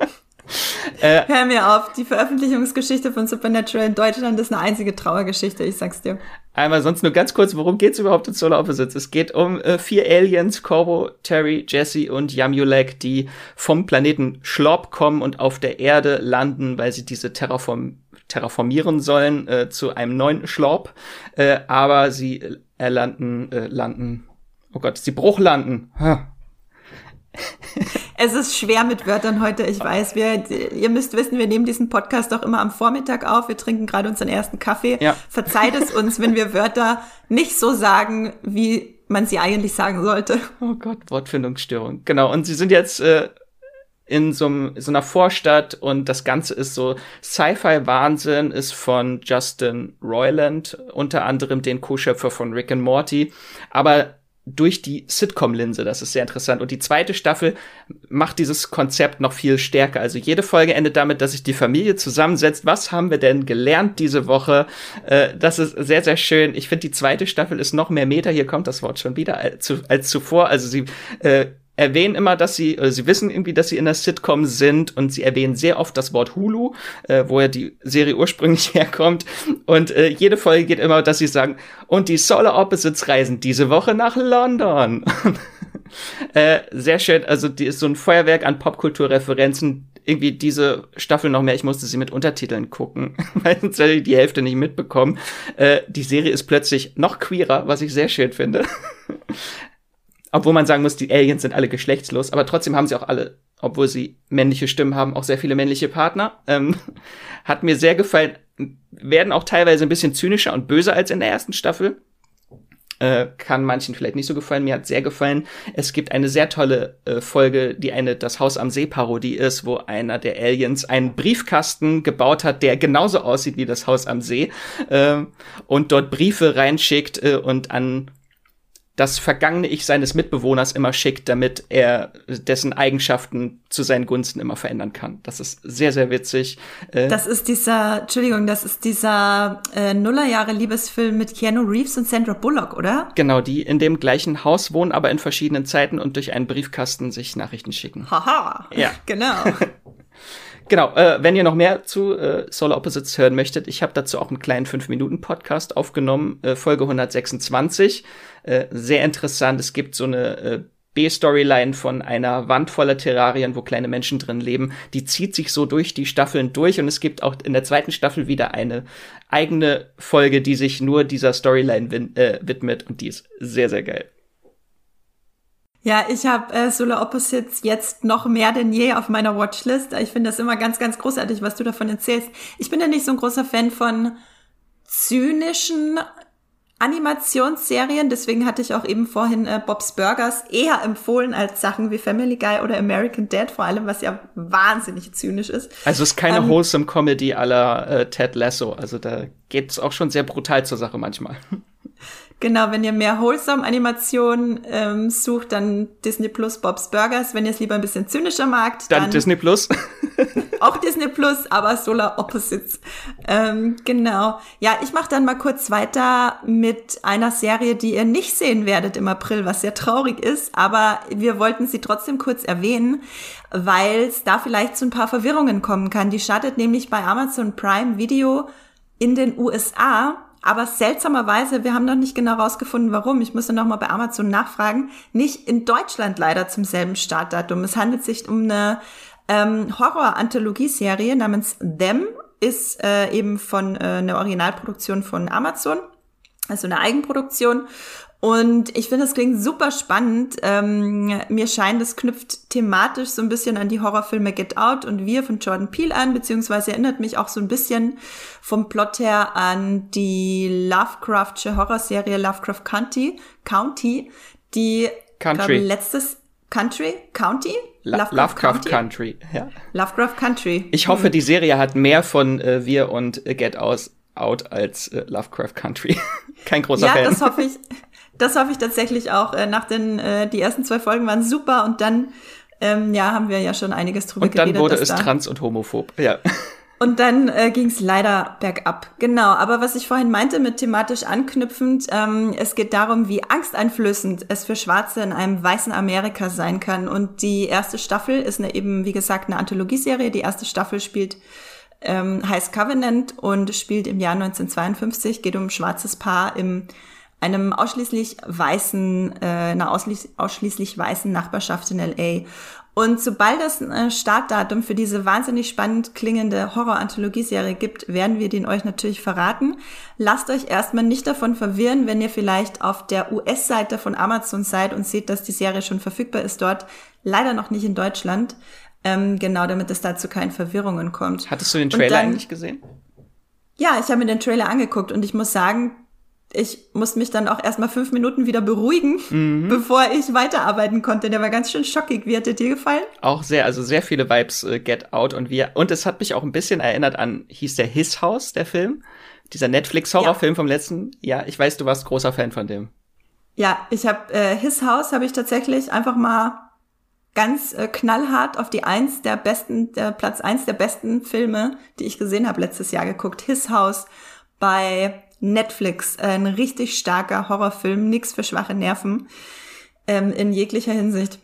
Äh, Hör mir auf, die Veröffentlichungsgeschichte von Supernatural in Deutschland ist eine einzige Trauergeschichte, ich sag's dir. Einmal sonst nur ganz kurz, worum geht's überhaupt in Solar Opposites? Es geht um äh, vier Aliens, Corvo, Terry, Jesse und Yamulek, die vom Planeten Schlop kommen und auf der Erde landen, weil sie diese Terraform terraformieren sollen äh, zu einem neuen Schlop. Äh, aber sie äh, landen, äh, landen, oh Gott, sie bruchlanden. Huh. Es ist schwer mit Wörtern heute, ich weiß. Wir, ihr müsst wissen, wir nehmen diesen Podcast auch immer am Vormittag auf. Wir trinken gerade unseren ersten Kaffee. Ja. Verzeiht es uns, wenn wir Wörter nicht so sagen, wie man sie eigentlich sagen sollte. Oh Gott, Wortfindungsstörung. Genau, und sie sind jetzt äh, in so, so einer Vorstadt und das Ganze ist so Sci-Fi-Wahnsinn, ist von Justin Roiland, unter anderem den Co-Schöpfer von Rick and Morty. Aber durch die Sitcom-Linse. Das ist sehr interessant. Und die zweite Staffel macht dieses Konzept noch viel stärker. Also jede Folge endet damit, dass sich die Familie zusammensetzt. Was haben wir denn gelernt diese Woche? Äh, das ist sehr, sehr schön. Ich finde, die zweite Staffel ist noch mehr Meta. Hier kommt das Wort schon wieder als, als zuvor. Also sie äh, erwähnen immer, dass sie, oder sie wissen irgendwie, dass sie in der Sitcom sind und sie erwähnen sehr oft das Wort Hulu, äh, wo ja die Serie ursprünglich herkommt. Und äh, jede Folge geht immer, dass sie sagen, und die Solar Opposites reisen diese Woche nach London. äh, sehr schön, also die ist so ein Feuerwerk an Popkulturreferenzen. Irgendwie diese Staffel noch mehr, ich musste sie mit Untertiteln gucken, weil sonst hätte ich die Hälfte nicht mitbekommen. Äh, die Serie ist plötzlich noch queerer, was ich sehr schön finde. Obwohl man sagen muss, die Aliens sind alle geschlechtslos, aber trotzdem haben sie auch alle, obwohl sie männliche Stimmen haben, auch sehr viele männliche Partner. Ähm, hat mir sehr gefallen. Werden auch teilweise ein bisschen zynischer und böser als in der ersten Staffel. Äh, kann manchen vielleicht nicht so gefallen. Mir hat sehr gefallen. Es gibt eine sehr tolle äh, Folge, die eine Das Haus am See Parodie ist, wo einer der Aliens einen Briefkasten gebaut hat, der genauso aussieht wie das Haus am See äh, und dort Briefe reinschickt äh, und an das vergangene Ich seines Mitbewohners immer schickt, damit er dessen Eigenschaften zu seinen Gunsten immer verändern kann. Das ist sehr, sehr witzig. Äh, das ist dieser, Entschuldigung, das ist dieser äh, Nullerjahre-Liebesfilm mit Keanu Reeves und Sandra Bullock, oder? Genau, die in dem gleichen Haus wohnen, aber in verschiedenen Zeiten und durch einen Briefkasten sich Nachrichten schicken. Haha. Ja. Genau. Genau, äh, wenn ihr noch mehr zu äh, Solar Opposites hören möchtet, ich habe dazu auch einen kleinen 5-Minuten-Podcast aufgenommen, äh, Folge 126. Äh, sehr interessant. Es gibt so eine äh, B-Storyline von einer Wand voller Terrarien, wo kleine Menschen drin leben. Die zieht sich so durch die Staffeln durch und es gibt auch in der zweiten Staffel wieder eine eigene Folge, die sich nur dieser Storyline äh, widmet und die ist sehr, sehr geil. Ja, ich habe äh, Solar Opposites jetzt noch mehr denn je auf meiner Watchlist. Ich finde das immer ganz, ganz großartig, was du davon erzählst. Ich bin ja nicht so ein großer Fan von zynischen Animationsserien, deswegen hatte ich auch eben vorhin äh, Bob's Burgers eher empfohlen als Sachen wie Family Guy oder American Dad, vor allem, was ja wahnsinnig zynisch ist. Also es ist keine ähm, wholesome Comedy aller äh, Ted Lasso, also da geht es auch schon sehr brutal zur Sache manchmal. Genau, wenn ihr mehr wholesome Animation ähm, sucht, dann Disney Plus Bob's Burgers. Wenn ihr es lieber ein bisschen zynischer mag, dann, dann Disney Plus. auch Disney Plus, aber Solar Opposites. Ähm, genau. Ja, ich mache dann mal kurz weiter mit einer Serie, die ihr nicht sehen werdet im April, was sehr traurig ist, aber wir wollten sie trotzdem kurz erwähnen, weil es da vielleicht zu ein paar Verwirrungen kommen kann. Die startet nämlich bei Amazon Prime Video in den USA aber seltsamerweise, wir haben noch nicht genau rausgefunden, warum. Ich musste noch mal bei Amazon nachfragen. Nicht in Deutschland leider zum selben Startdatum. Es handelt sich um eine ähm, Horror-Anthologieserie namens Them. Ist äh, eben von äh, einer Originalproduktion von Amazon also eine Eigenproduktion und ich finde, das klingt super spannend. Ähm, mir scheint, es knüpft thematisch so ein bisschen an die Horrorfilme Get Out und Wir von Jordan Peele an, beziehungsweise erinnert mich auch so ein bisschen vom Plot her an die Lovecraftsche Horrorserie Lovecraft County, County, die Country. Glaub, letztes Country, County, Lovecraft, Lovecraft Country. Country. ja. Lovecraft Country. Ich hoffe, hm. die Serie hat mehr von äh, Wir und äh, Get Out Out als äh, Lovecraft Country. Kein großer ja, Fan. Ja, das hoffe ich. Das hoffe ich tatsächlich auch. Äh, nach den äh, die ersten zwei Folgen waren super und dann ähm, ja haben wir ja schon einiges drüber Und dann wurde es da trans und homophob. Ja. Und dann äh, ging es leider bergab. Genau, aber was ich vorhin meinte mit thematisch anknüpfend, ähm, es geht darum, wie angsteinflößend es für Schwarze in einem weißen Amerika sein kann. Und die erste Staffel ist eine, eben, wie gesagt, eine Anthologieserie. Die erste Staffel spielt ähm, heißt Covenant und spielt im Jahr 1952, geht um ein schwarzes Paar im einem ausschließlich weißen, äh, einer ausschließlich, ausschließlich weißen Nachbarschaft in LA. Und sobald es ein Startdatum für diese wahnsinnig spannend klingende Horror-Anthologieserie gibt, werden wir den euch natürlich verraten. Lasst euch erstmal nicht davon verwirren, wenn ihr vielleicht auf der US-Seite von Amazon seid und seht, dass die Serie schon verfügbar ist dort. Leider noch nicht in Deutschland. Ähm, genau, damit es dazu keinen Verwirrungen kommt. Hattest du den Trailer dann, eigentlich gesehen? Ja, ich habe mir den Trailer angeguckt und ich muss sagen, ich musste mich dann auch erstmal fünf Minuten wieder beruhigen, mhm. bevor ich weiterarbeiten konnte. Der war ganz schön schockig. Wie hat der dir gefallen? Auch sehr, also sehr viele Vibes äh, Get Out und wir und es hat mich auch ein bisschen erinnert an, hieß der His House, der Film? Dieser Netflix-Horrorfilm ja. vom letzten. Ja, ich weiß, du warst großer Fan von dem. Ja, ich habe äh, His House habe ich tatsächlich einfach mal ganz äh, knallhart auf die eins der besten, der Platz eins der besten Filme, die ich gesehen habe letztes Jahr geguckt. His House bei Netflix, ein richtig starker Horrorfilm, nix für schwache Nerven ähm, in jeglicher Hinsicht.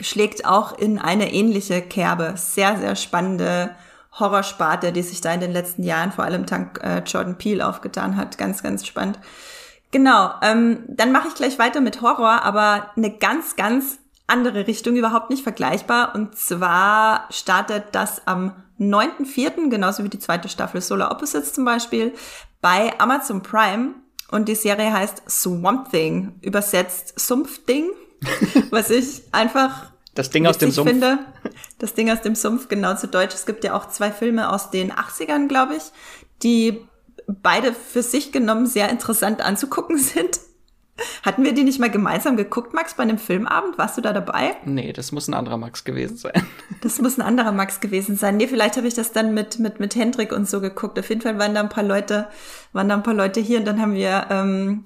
Schlägt auch in eine ähnliche Kerbe. Sehr, sehr spannende Horrorsparte, die sich da in den letzten Jahren vor allem dank äh, Jordan Peele aufgetan hat. Ganz, ganz spannend. Genau, ähm, dann mache ich gleich weiter mit Horror, aber eine ganz, ganz andere Richtung, überhaupt nicht vergleichbar. Und zwar startet das am 9.4., genauso wie die zweite Staffel Solar Opposites zum Beispiel, bei Amazon Prime. Und die Serie heißt Swamp Thing, übersetzt Sumpfding, was ich einfach das Ding aus dem Sumpf. finde. Das Ding aus dem Sumpf, genau zu Deutsch. Es gibt ja auch zwei Filme aus den 80ern, glaube ich, die beide für sich genommen sehr interessant anzugucken sind. Hatten wir die nicht mal gemeinsam geguckt, Max, bei einem Filmabend? Warst du da dabei? Nee, das muss ein anderer Max gewesen sein. Das muss ein anderer Max gewesen sein. Nee, vielleicht habe ich das dann mit, mit, mit Hendrik und so geguckt. Auf jeden Fall waren da ein paar Leute, waren da ein paar Leute hier und dann haben wir ähm,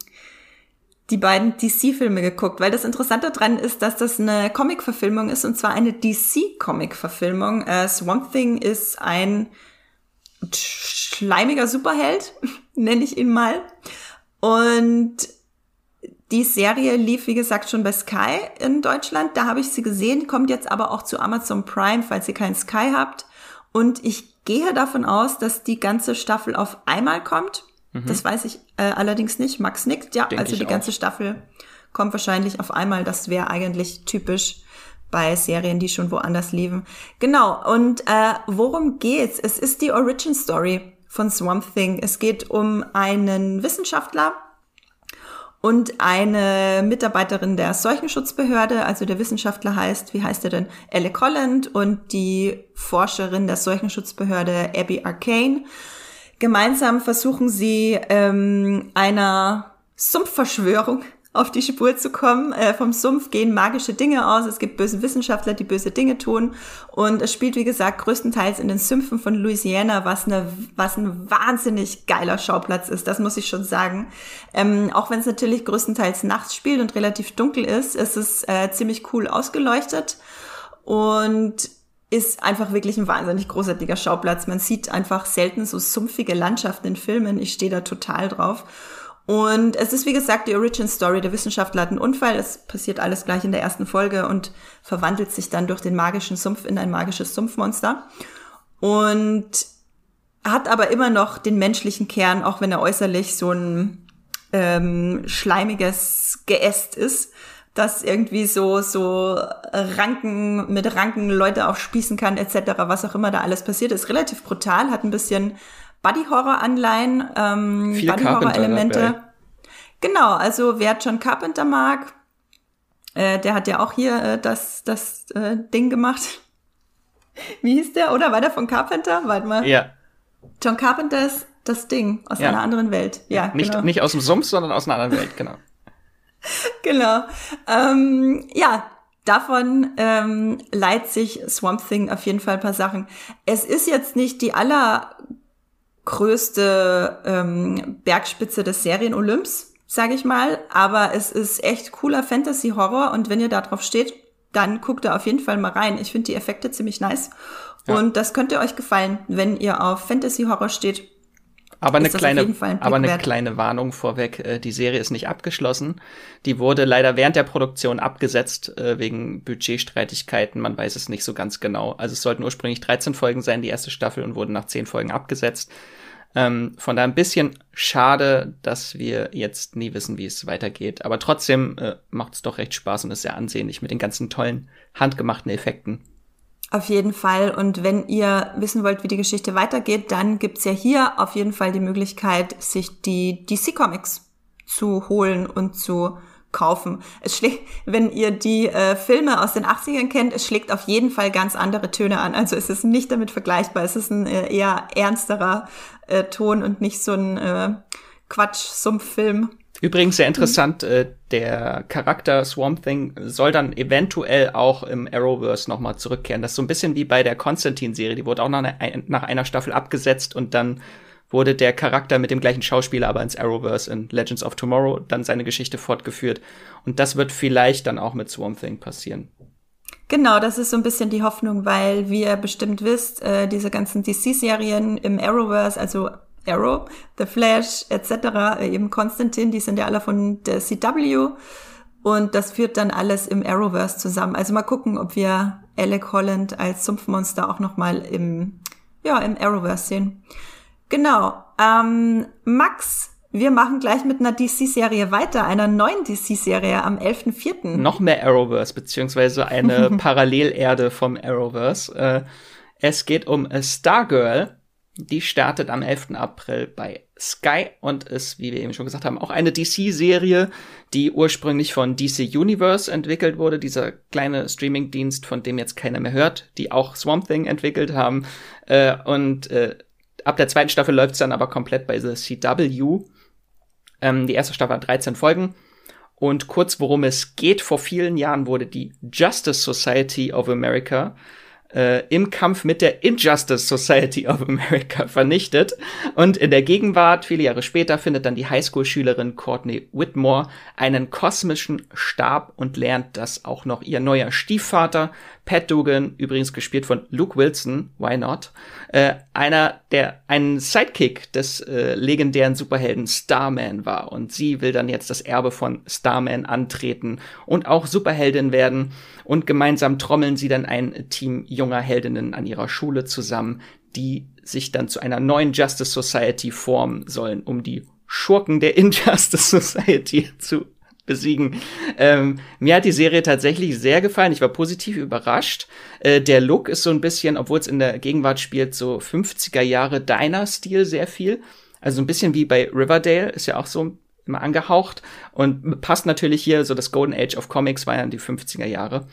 die beiden DC-Filme geguckt, weil das Interessante daran ist, dass das eine Comic-Verfilmung ist und zwar eine DC-Comic-Verfilmung. Äh, Swamp Thing ist ein schleimiger Superheld, nenne ich ihn mal. Und die Serie lief, wie gesagt, schon bei Sky in Deutschland. Da habe ich sie gesehen, kommt jetzt aber auch zu Amazon Prime, falls ihr keinen Sky habt. Und ich gehe davon aus, dass die ganze Staffel auf einmal kommt. Mhm. Das weiß ich äh, allerdings nicht. Max nickt. Ja, Denk also die ganze auch. Staffel kommt wahrscheinlich auf einmal. Das wäre eigentlich typisch bei Serien, die schon woanders liefen. Genau. Und äh, worum geht's? Es ist die Origin Story von Swamp Thing. Es geht um einen Wissenschaftler, und eine Mitarbeiterin der Seuchenschutzbehörde, also der Wissenschaftler heißt, wie heißt er denn? Elle Colland und die Forscherin der Seuchenschutzbehörde Abby Arcane. Gemeinsam versuchen sie ähm, einer Sumpfverschwörung auf die Spur zu kommen. Äh, vom Sumpf gehen magische Dinge aus. Es gibt böse Wissenschaftler, die böse Dinge tun. Und es spielt, wie gesagt, größtenteils in den Sümpfen von Louisiana, was, eine, was ein wahnsinnig geiler Schauplatz ist. Das muss ich schon sagen. Ähm, auch wenn es natürlich größtenteils nachts spielt und relativ dunkel ist, ist es äh, ziemlich cool ausgeleuchtet. Und ist einfach wirklich ein wahnsinnig großartiger Schauplatz. Man sieht einfach selten so sumpfige Landschaften in Filmen. Ich stehe da total drauf. Und es ist, wie gesagt, die Origin Story. Der Wissenschaftler hat einen Unfall. Es passiert alles gleich in der ersten Folge und verwandelt sich dann durch den magischen Sumpf in ein magisches Sumpfmonster. Und hat aber immer noch den menschlichen Kern, auch wenn er äußerlich so ein ähm, schleimiges Geäst ist, das irgendwie so, so Ranken, mit Ranken Leute aufspießen kann, etc., was auch immer da alles passiert ist. Relativ brutal, hat ein bisschen Buddy-Horror-Anleihen, ähm, Buddy-Horror-Elemente. Genau, also wer John Carpenter mag, äh, der hat ja auch hier äh, das, das äh, Ding gemacht. Wie hieß der? Oder war der von Carpenter? Warte mal. Ja. John Carpenter ist das Ding aus ja. einer anderen Welt. Ja, nicht, genau. nicht aus dem Sumpf, sondern aus einer anderen Welt, genau. genau. Ähm, ja, davon ähm, leiht sich Swamp Thing auf jeden Fall ein paar Sachen. Es ist jetzt nicht die aller größte ähm, Bergspitze des Serien-Olymps, sage ich mal. Aber es ist echt cooler Fantasy-Horror und wenn ihr da drauf steht, dann guckt da auf jeden Fall mal rein. Ich finde die Effekte ziemlich nice. Ja. Und das könnte euch gefallen, wenn ihr auf Fantasy-Horror steht. Aber eine, kleine, ein aber eine kleine Warnung vorweg. Äh, die Serie ist nicht abgeschlossen. Die wurde leider während der Produktion abgesetzt äh, wegen Budgetstreitigkeiten. Man weiß es nicht so ganz genau. Also es sollten ursprünglich 13 Folgen sein, die erste Staffel, und wurden nach 10 Folgen abgesetzt. Ähm, von daher ein bisschen schade, dass wir jetzt nie wissen, wie es weitergeht. Aber trotzdem äh, macht es doch recht Spaß und ist sehr ansehnlich mit den ganzen tollen handgemachten Effekten. Auf jeden Fall. Und wenn ihr wissen wollt, wie die Geschichte weitergeht, dann gibt's ja hier auf jeden Fall die Möglichkeit, sich die DC Comics zu holen und zu kaufen. Es schlägt, wenn ihr die äh, Filme aus den 80ern kennt, es schlägt auf jeden Fall ganz andere Töne an. Also es ist nicht damit vergleichbar. Es ist ein äh, eher ernsterer äh, Ton und nicht so ein äh, Quatsch-Sumpf-Film. Übrigens sehr interessant, mhm. äh, der Charakter Swamp Thing soll dann eventuell auch im Arrowverse nochmal zurückkehren. Das ist so ein bisschen wie bei der Konstantin-Serie. Die wurde auch nach, eine, nach einer Staffel abgesetzt und dann wurde der Charakter mit dem gleichen Schauspieler aber ins Arrowverse in Legends of Tomorrow dann seine Geschichte fortgeführt. Und das wird vielleicht dann auch mit Swamp Thing passieren. Genau, das ist so ein bisschen die Hoffnung, weil wie ihr bestimmt wisst, äh, diese ganzen DC-Serien im Arrowverse, also Arrow, The Flash etc., äh, eben Konstantin, die sind ja alle von der CW und das führt dann alles im Arrowverse zusammen. Also mal gucken, ob wir Alec Holland als Sumpfmonster auch noch mal im ja im Arrowverse sehen. Genau. Ähm, Max, wir machen gleich mit einer DC-Serie weiter, einer neuen DC-Serie am 11.04. Noch mehr Arrowverse, beziehungsweise eine Parallelerde vom Arrowverse. Äh, es geht um Stargirl. Die startet am 11. April bei Sky und ist, wie wir eben schon gesagt haben, auch eine DC-Serie, die ursprünglich von DC Universe entwickelt wurde, dieser kleine Streaming-Dienst, von dem jetzt keiner mehr hört, die auch Swamp Thing entwickelt haben. Äh, und äh, ab der zweiten Staffel läuft es dann aber komplett bei The CW. Ähm, die erste Staffel hat 13 Folgen. Und kurz worum es geht, vor vielen Jahren wurde die Justice Society of America äh, im Kampf mit der Injustice Society of America vernichtet. Und in der Gegenwart, viele Jahre später, findet dann die Highschool-Schülerin Courtney Whitmore einen kosmischen Stab und lernt, dass auch noch ihr neuer Stiefvater Pat Dugan, übrigens gespielt von Luke Wilson, why not, äh, einer, der ein Sidekick des äh, legendären Superhelden Starman war. Und sie will dann jetzt das Erbe von Starman antreten und auch Superheldin werden. Und gemeinsam trommeln sie dann ein Team junger Heldinnen an ihrer Schule zusammen, die sich dann zu einer neuen Justice Society formen sollen, um die Schurken der Injustice Society zu besiegen. Ähm, mir hat die Serie tatsächlich sehr gefallen. Ich war positiv überrascht. Äh, der Look ist so ein bisschen, obwohl es in der Gegenwart spielt, so 50er Jahre Diner-Stil sehr viel. Also ein bisschen wie bei Riverdale, ist ja auch so immer angehaucht und passt natürlich hier, so das Golden Age of Comics war ja in die 50er Jahre.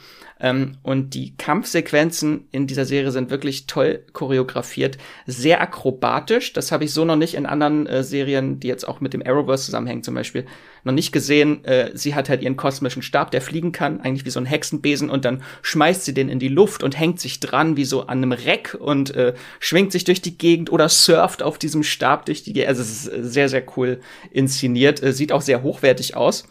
Ähm, und die Kampfsequenzen in dieser Serie sind wirklich toll choreografiert, sehr akrobatisch. Das habe ich so noch nicht in anderen äh, Serien, die jetzt auch mit dem Arrowverse zusammenhängen zum Beispiel, noch nicht gesehen. Äh, sie hat halt ihren kosmischen Stab, der fliegen kann, eigentlich wie so ein Hexenbesen und dann schmeißt sie den in die Luft und hängt sich dran wie so an einem Reck und äh, schwingt sich durch die Gegend oder surft auf diesem Stab durch die Gegend. Also es ist sehr, sehr cool inszeniert. Äh, sieht auch sehr hochwertig aus.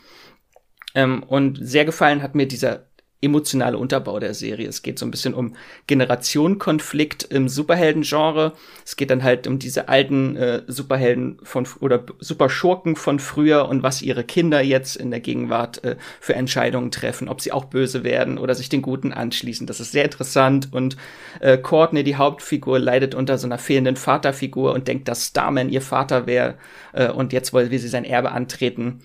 Ähm, und sehr gefallen hat mir dieser emotionale Unterbau der Serie. Es geht so ein bisschen um Generationenkonflikt im Superhelden-Genre. Es geht dann halt um diese alten äh, Superhelden von oder Superschurken von früher und was ihre Kinder jetzt in der Gegenwart äh, für Entscheidungen treffen, ob sie auch böse werden oder sich den Guten anschließen. Das ist sehr interessant und äh, Courtney, die Hauptfigur, leidet unter so einer fehlenden Vaterfigur und denkt, dass Starman ihr Vater wäre äh, und jetzt will sie sein Erbe antreten.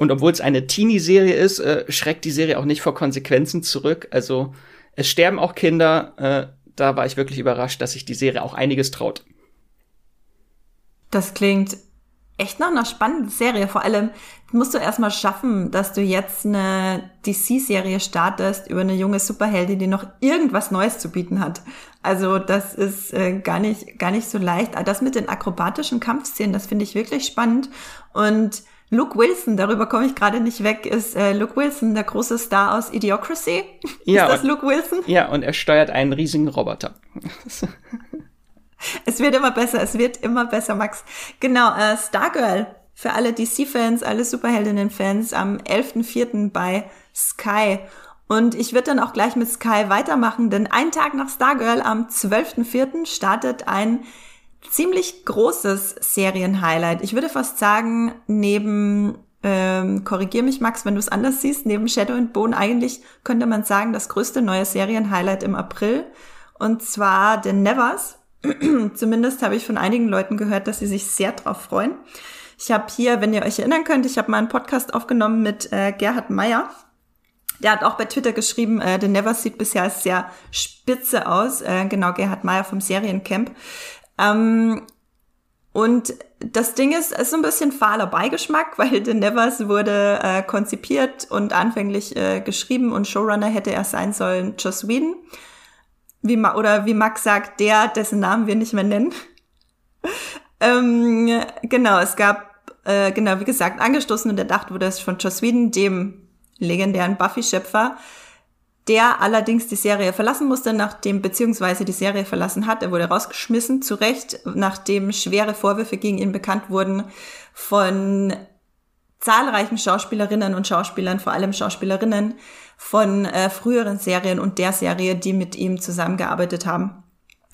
Und obwohl es eine Teenie-Serie ist, äh, schreckt die Serie auch nicht vor Konsequenzen zurück. Also es sterben auch Kinder. Äh, da war ich wirklich überrascht, dass sich die Serie auch einiges traut. Das klingt echt nach einer spannenden Serie. Vor allem musst du erstmal schaffen, dass du jetzt eine DC-Serie startest über eine junge Superheldin, die noch irgendwas Neues zu bieten hat. Also das ist äh, gar nicht gar nicht so leicht. Das mit den akrobatischen Kampfszenen, das finde ich wirklich spannend und Luke Wilson, darüber komme ich gerade nicht weg, ist äh, Luke Wilson, der große Star aus Idiocracy. Ja, ist das Luke Wilson? Ja, und er steuert einen riesigen Roboter. es wird immer besser, es wird immer besser, Max. Genau, äh, Stargirl, für alle DC-Fans, alle Superheldinnen-Fans, am 11.04. bei Sky. Und ich würde dann auch gleich mit Sky weitermachen, denn einen Tag nach Stargirl am 12.04. startet ein ziemlich großes Serienhighlight. Ich würde fast sagen, neben, ähm, korrigier mich Max, wenn du es anders siehst, neben Shadow and Bone eigentlich könnte man sagen, das größte neue Serienhighlight im April. Und zwar The Nevers. Zumindest habe ich von einigen Leuten gehört, dass sie sich sehr drauf freuen. Ich habe hier, wenn ihr euch erinnern könnt, ich habe mal einen Podcast aufgenommen mit äh, Gerhard Meyer. Der hat auch bei Twitter geschrieben, äh, The Never sieht bisher sehr spitze aus. Äh, genau, Gerhard Meyer vom Seriencamp. Ähm, und das Ding ist, es ist so ein bisschen fahler Beigeschmack, weil The Nevers wurde äh, konzipiert und anfänglich äh, geschrieben und Showrunner hätte er sein sollen Joss Whedon. Wie, Ma oder wie Max sagt, der, dessen Namen wir nicht mehr nennen. ähm, genau, es gab, äh, genau, wie gesagt, angestoßen und erdacht wurde es von Joss Whedon, dem legendären Buffy-Schöpfer, der allerdings die Serie verlassen musste, nachdem, beziehungsweise die Serie verlassen hat. Er wurde rausgeschmissen, zu Recht, nachdem schwere Vorwürfe gegen ihn bekannt wurden von zahlreichen Schauspielerinnen und Schauspielern, vor allem Schauspielerinnen von äh, früheren Serien und der Serie, die mit ihm zusammengearbeitet haben.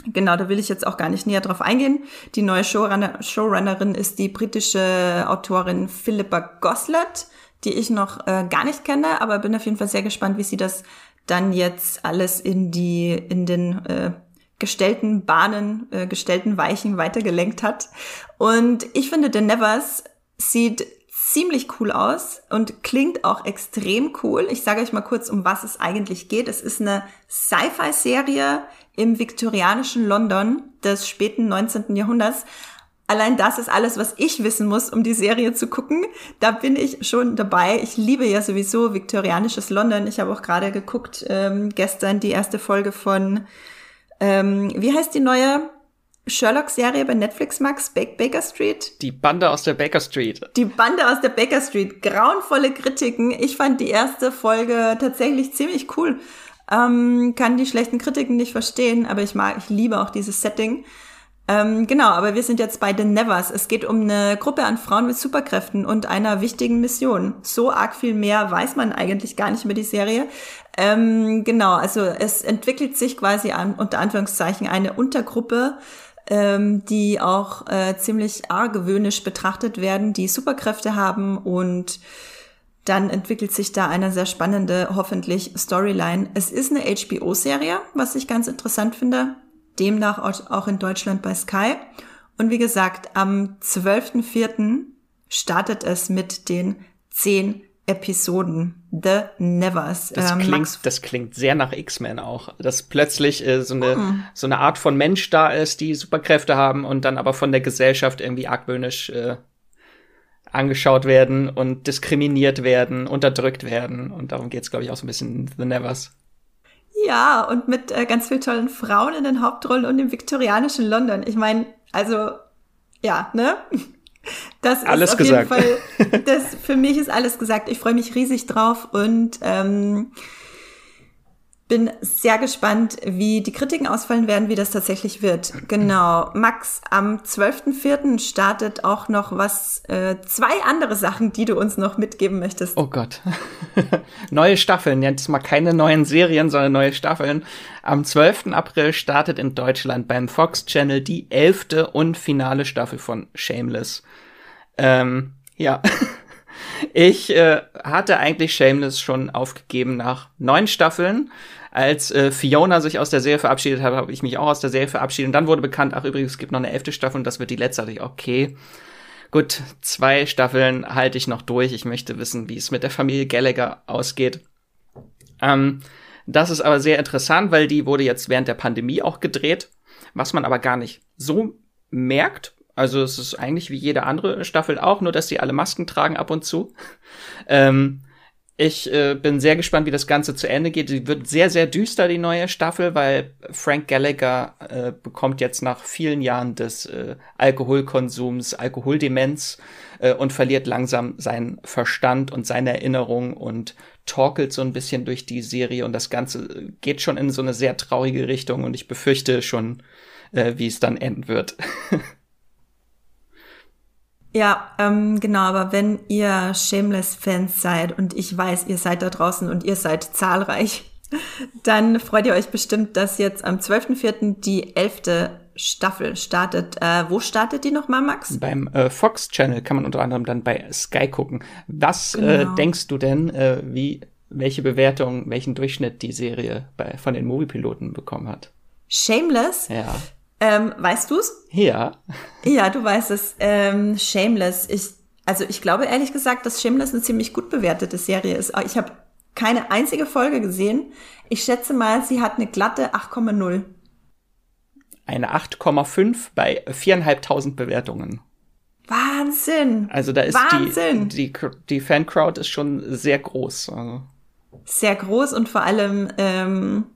Genau, da will ich jetzt auch gar nicht näher drauf eingehen. Die neue Showrunner, Showrunnerin ist die britische Autorin Philippa Goslett, die ich noch äh, gar nicht kenne, aber bin auf jeden Fall sehr gespannt, wie sie das dann jetzt alles in die, in den äh, gestellten Bahnen, äh, gestellten Weichen weitergelenkt hat. Und ich finde, The Nevers sieht ziemlich cool aus und klingt auch extrem cool. Ich sage euch mal kurz, um was es eigentlich geht. Es ist eine Sci-Fi-Serie im viktorianischen London des späten 19. Jahrhunderts. Allein das ist alles, was ich wissen muss, um die Serie zu gucken. Da bin ich schon dabei. Ich liebe ja sowieso viktorianisches London. Ich habe auch gerade geguckt, ähm, gestern die erste Folge von, ähm, wie heißt die neue Sherlock-Serie bei Netflix, Max? Baker Street? Die Bande aus der Baker Street. Die Bande aus der Baker Street. Grauenvolle Kritiken. Ich fand die erste Folge tatsächlich ziemlich cool. Ähm, kann die schlechten Kritiken nicht verstehen, aber ich mag, ich liebe auch dieses Setting. Ähm, genau, aber wir sind jetzt bei The Nevers. Es geht um eine Gruppe an Frauen mit Superkräften und einer wichtigen Mission. So arg viel mehr weiß man eigentlich gar nicht über die Serie. Ähm, genau, also es entwickelt sich quasi an, unter Anführungszeichen eine Untergruppe, ähm, die auch äh, ziemlich argwöhnisch betrachtet werden, die Superkräfte haben und dann entwickelt sich da eine sehr spannende, hoffentlich, Storyline. Es ist eine HBO-Serie, was ich ganz interessant finde demnach auch in Deutschland bei Sky. Und wie gesagt, am 12.04. startet es mit den zehn Episoden The Nevers. Das, ähm, klingt, das klingt sehr nach X-Men auch. Dass plötzlich äh, so, eine, mm. so eine Art von Mensch da ist, die Superkräfte haben und dann aber von der Gesellschaft irgendwie argwöhnisch äh, angeschaut werden und diskriminiert werden, unterdrückt werden. Und darum geht's, glaube ich, auch so ein bisschen in The Nevers. Ja, und mit äh, ganz vielen tollen Frauen in den Hauptrollen und im viktorianischen London. Ich meine, also, ja, ne? Das ist alles auf gesagt. jeden Fall, das, für mich ist alles gesagt. Ich freue mich riesig drauf und ähm, bin sehr gespannt, wie die Kritiken ausfallen werden, wie das tatsächlich wird. Genau. Max, am 12.04. startet auch noch was, äh, zwei andere Sachen, die du uns noch mitgeben möchtest. Oh Gott. neue Staffeln. Jetzt mal keine neuen Serien, sondern neue Staffeln. Am 12. April startet in Deutschland beim Fox Channel die elfte und finale Staffel von Shameless. Ähm, ja. Ich äh, hatte eigentlich Shameless schon aufgegeben nach neun Staffeln. Als äh, Fiona sich aus der Serie verabschiedet hat, habe ich mich auch aus der Serie verabschiedet. Und dann wurde bekannt, ach übrigens, es gibt noch eine elfte Staffel und das wird die letzte. Ich, okay, gut, zwei Staffeln halte ich noch durch. Ich möchte wissen, wie es mit der Familie Gallagher ausgeht. Ähm, das ist aber sehr interessant, weil die wurde jetzt während der Pandemie auch gedreht, was man aber gar nicht so merkt. Also es ist eigentlich wie jede andere Staffel auch, nur dass die alle Masken tragen ab und zu. Ähm, ich äh, bin sehr gespannt, wie das Ganze zu Ende geht. Sie wird sehr, sehr düster, die neue Staffel, weil Frank Gallagher äh, bekommt jetzt nach vielen Jahren des äh, Alkoholkonsums Alkoholdemenz äh, und verliert langsam seinen Verstand und seine Erinnerung und torkelt so ein bisschen durch die Serie und das Ganze geht schon in so eine sehr traurige Richtung und ich befürchte schon, äh, wie es dann enden wird. Ja, ähm, genau, aber wenn ihr Shameless-Fans seid und ich weiß, ihr seid da draußen und ihr seid zahlreich, dann freut ihr euch bestimmt, dass jetzt am 12.04. die elfte Staffel startet. Äh, wo startet die nochmal, Max? Beim äh, Fox Channel kann man unter anderem dann bei Sky gucken. Was äh, genau. äh, denkst du denn, äh, wie, welche Bewertung, welchen Durchschnitt die Serie bei, von den Moviepiloten bekommen hat? Shameless? Ja. Ähm, weißt du's? Ja. Ja, du weißt es. Ähm, Shameless. Ich, also ich glaube ehrlich gesagt, dass Shameless eine ziemlich gut bewertete Serie ist. Ich habe keine einzige Folge gesehen. Ich schätze mal, sie hat eine glatte 8,0. Eine 8,5 bei 4.500 Bewertungen. Wahnsinn! Also da ist Wahnsinn. die, die, die Fancrowd ist schon sehr groß. Also. Sehr groß und vor allem ähm,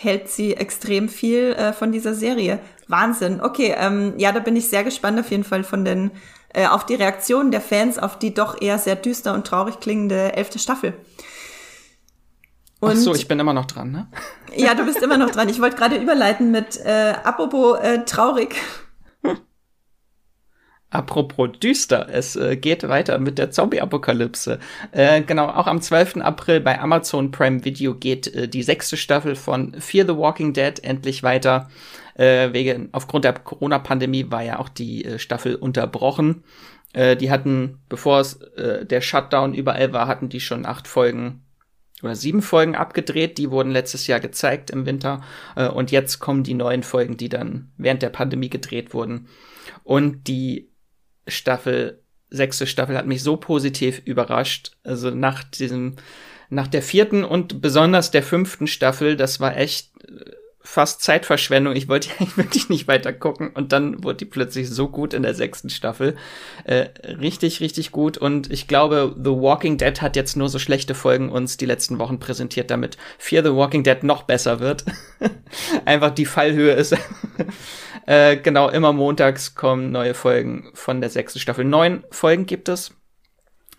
hält sie extrem viel äh, von dieser Serie. Wahnsinn. Okay, ähm, ja, da bin ich sehr gespannt auf jeden Fall von den äh, auf die Reaktionen der Fans auf die doch eher sehr düster und traurig klingende elfte Staffel. Und, Ach so, ich bin immer noch dran, ne? Ja, du bist immer noch dran. Ich wollte gerade überleiten mit äh, apropos äh, traurig. Apropos düster, es äh, geht weiter mit der Zombie-Apokalypse. Äh, genau, auch am 12. April bei Amazon Prime Video geht äh, die sechste Staffel von Fear the Walking Dead endlich weiter. Äh, wegen, aufgrund der Corona-Pandemie war ja auch die äh, Staffel unterbrochen. Äh, die hatten, bevor es der Shutdown überall war, hatten die schon acht Folgen oder sieben Folgen abgedreht. Die wurden letztes Jahr gezeigt im Winter. Und jetzt kommen die neuen Folgen, die dann während der Pandemie gedreht wurden. Und die Staffel, sechste Staffel hat mich so positiv überrascht. Also nach diesem, nach der vierten und besonders der fünften Staffel, das war echt äh, fast Zeitverschwendung. Ich wollte eigentlich wirklich nicht weiter gucken und dann wurde die plötzlich so gut in der sechsten Staffel. Äh, richtig, richtig gut und ich glaube, The Walking Dead hat jetzt nur so schlechte Folgen uns die letzten Wochen präsentiert, damit Fear the Walking Dead noch besser wird. Einfach die Fallhöhe ist. äh, genau, immer montags kommen neue Folgen von der sechsten Staffel. Neun Folgen gibt es.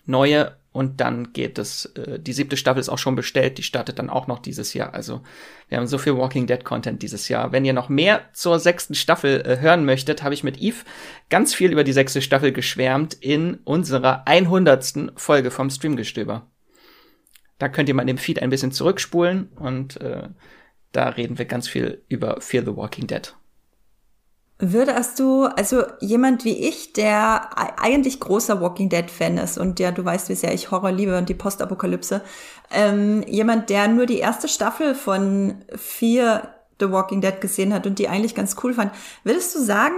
Neue und dann geht es, äh, die siebte Staffel ist auch schon bestellt, die startet dann auch noch dieses Jahr. Also wir haben so viel Walking Dead Content dieses Jahr. Wenn ihr noch mehr zur sechsten Staffel äh, hören möchtet, habe ich mit Eve ganz viel über die sechste Staffel geschwärmt in unserer 100. Folge vom Streamgestöber. Da könnt ihr mal in dem Feed ein bisschen zurückspulen und äh, da reden wir ganz viel über Fear the Walking Dead. Würdest du, also jemand wie ich, der eigentlich großer Walking Dead Fan ist und der, du weißt, wie sehr ich Horror liebe und die Postapokalypse, ähm, jemand, der nur die erste Staffel von vier The Walking Dead gesehen hat und die eigentlich ganz cool fand, würdest du sagen,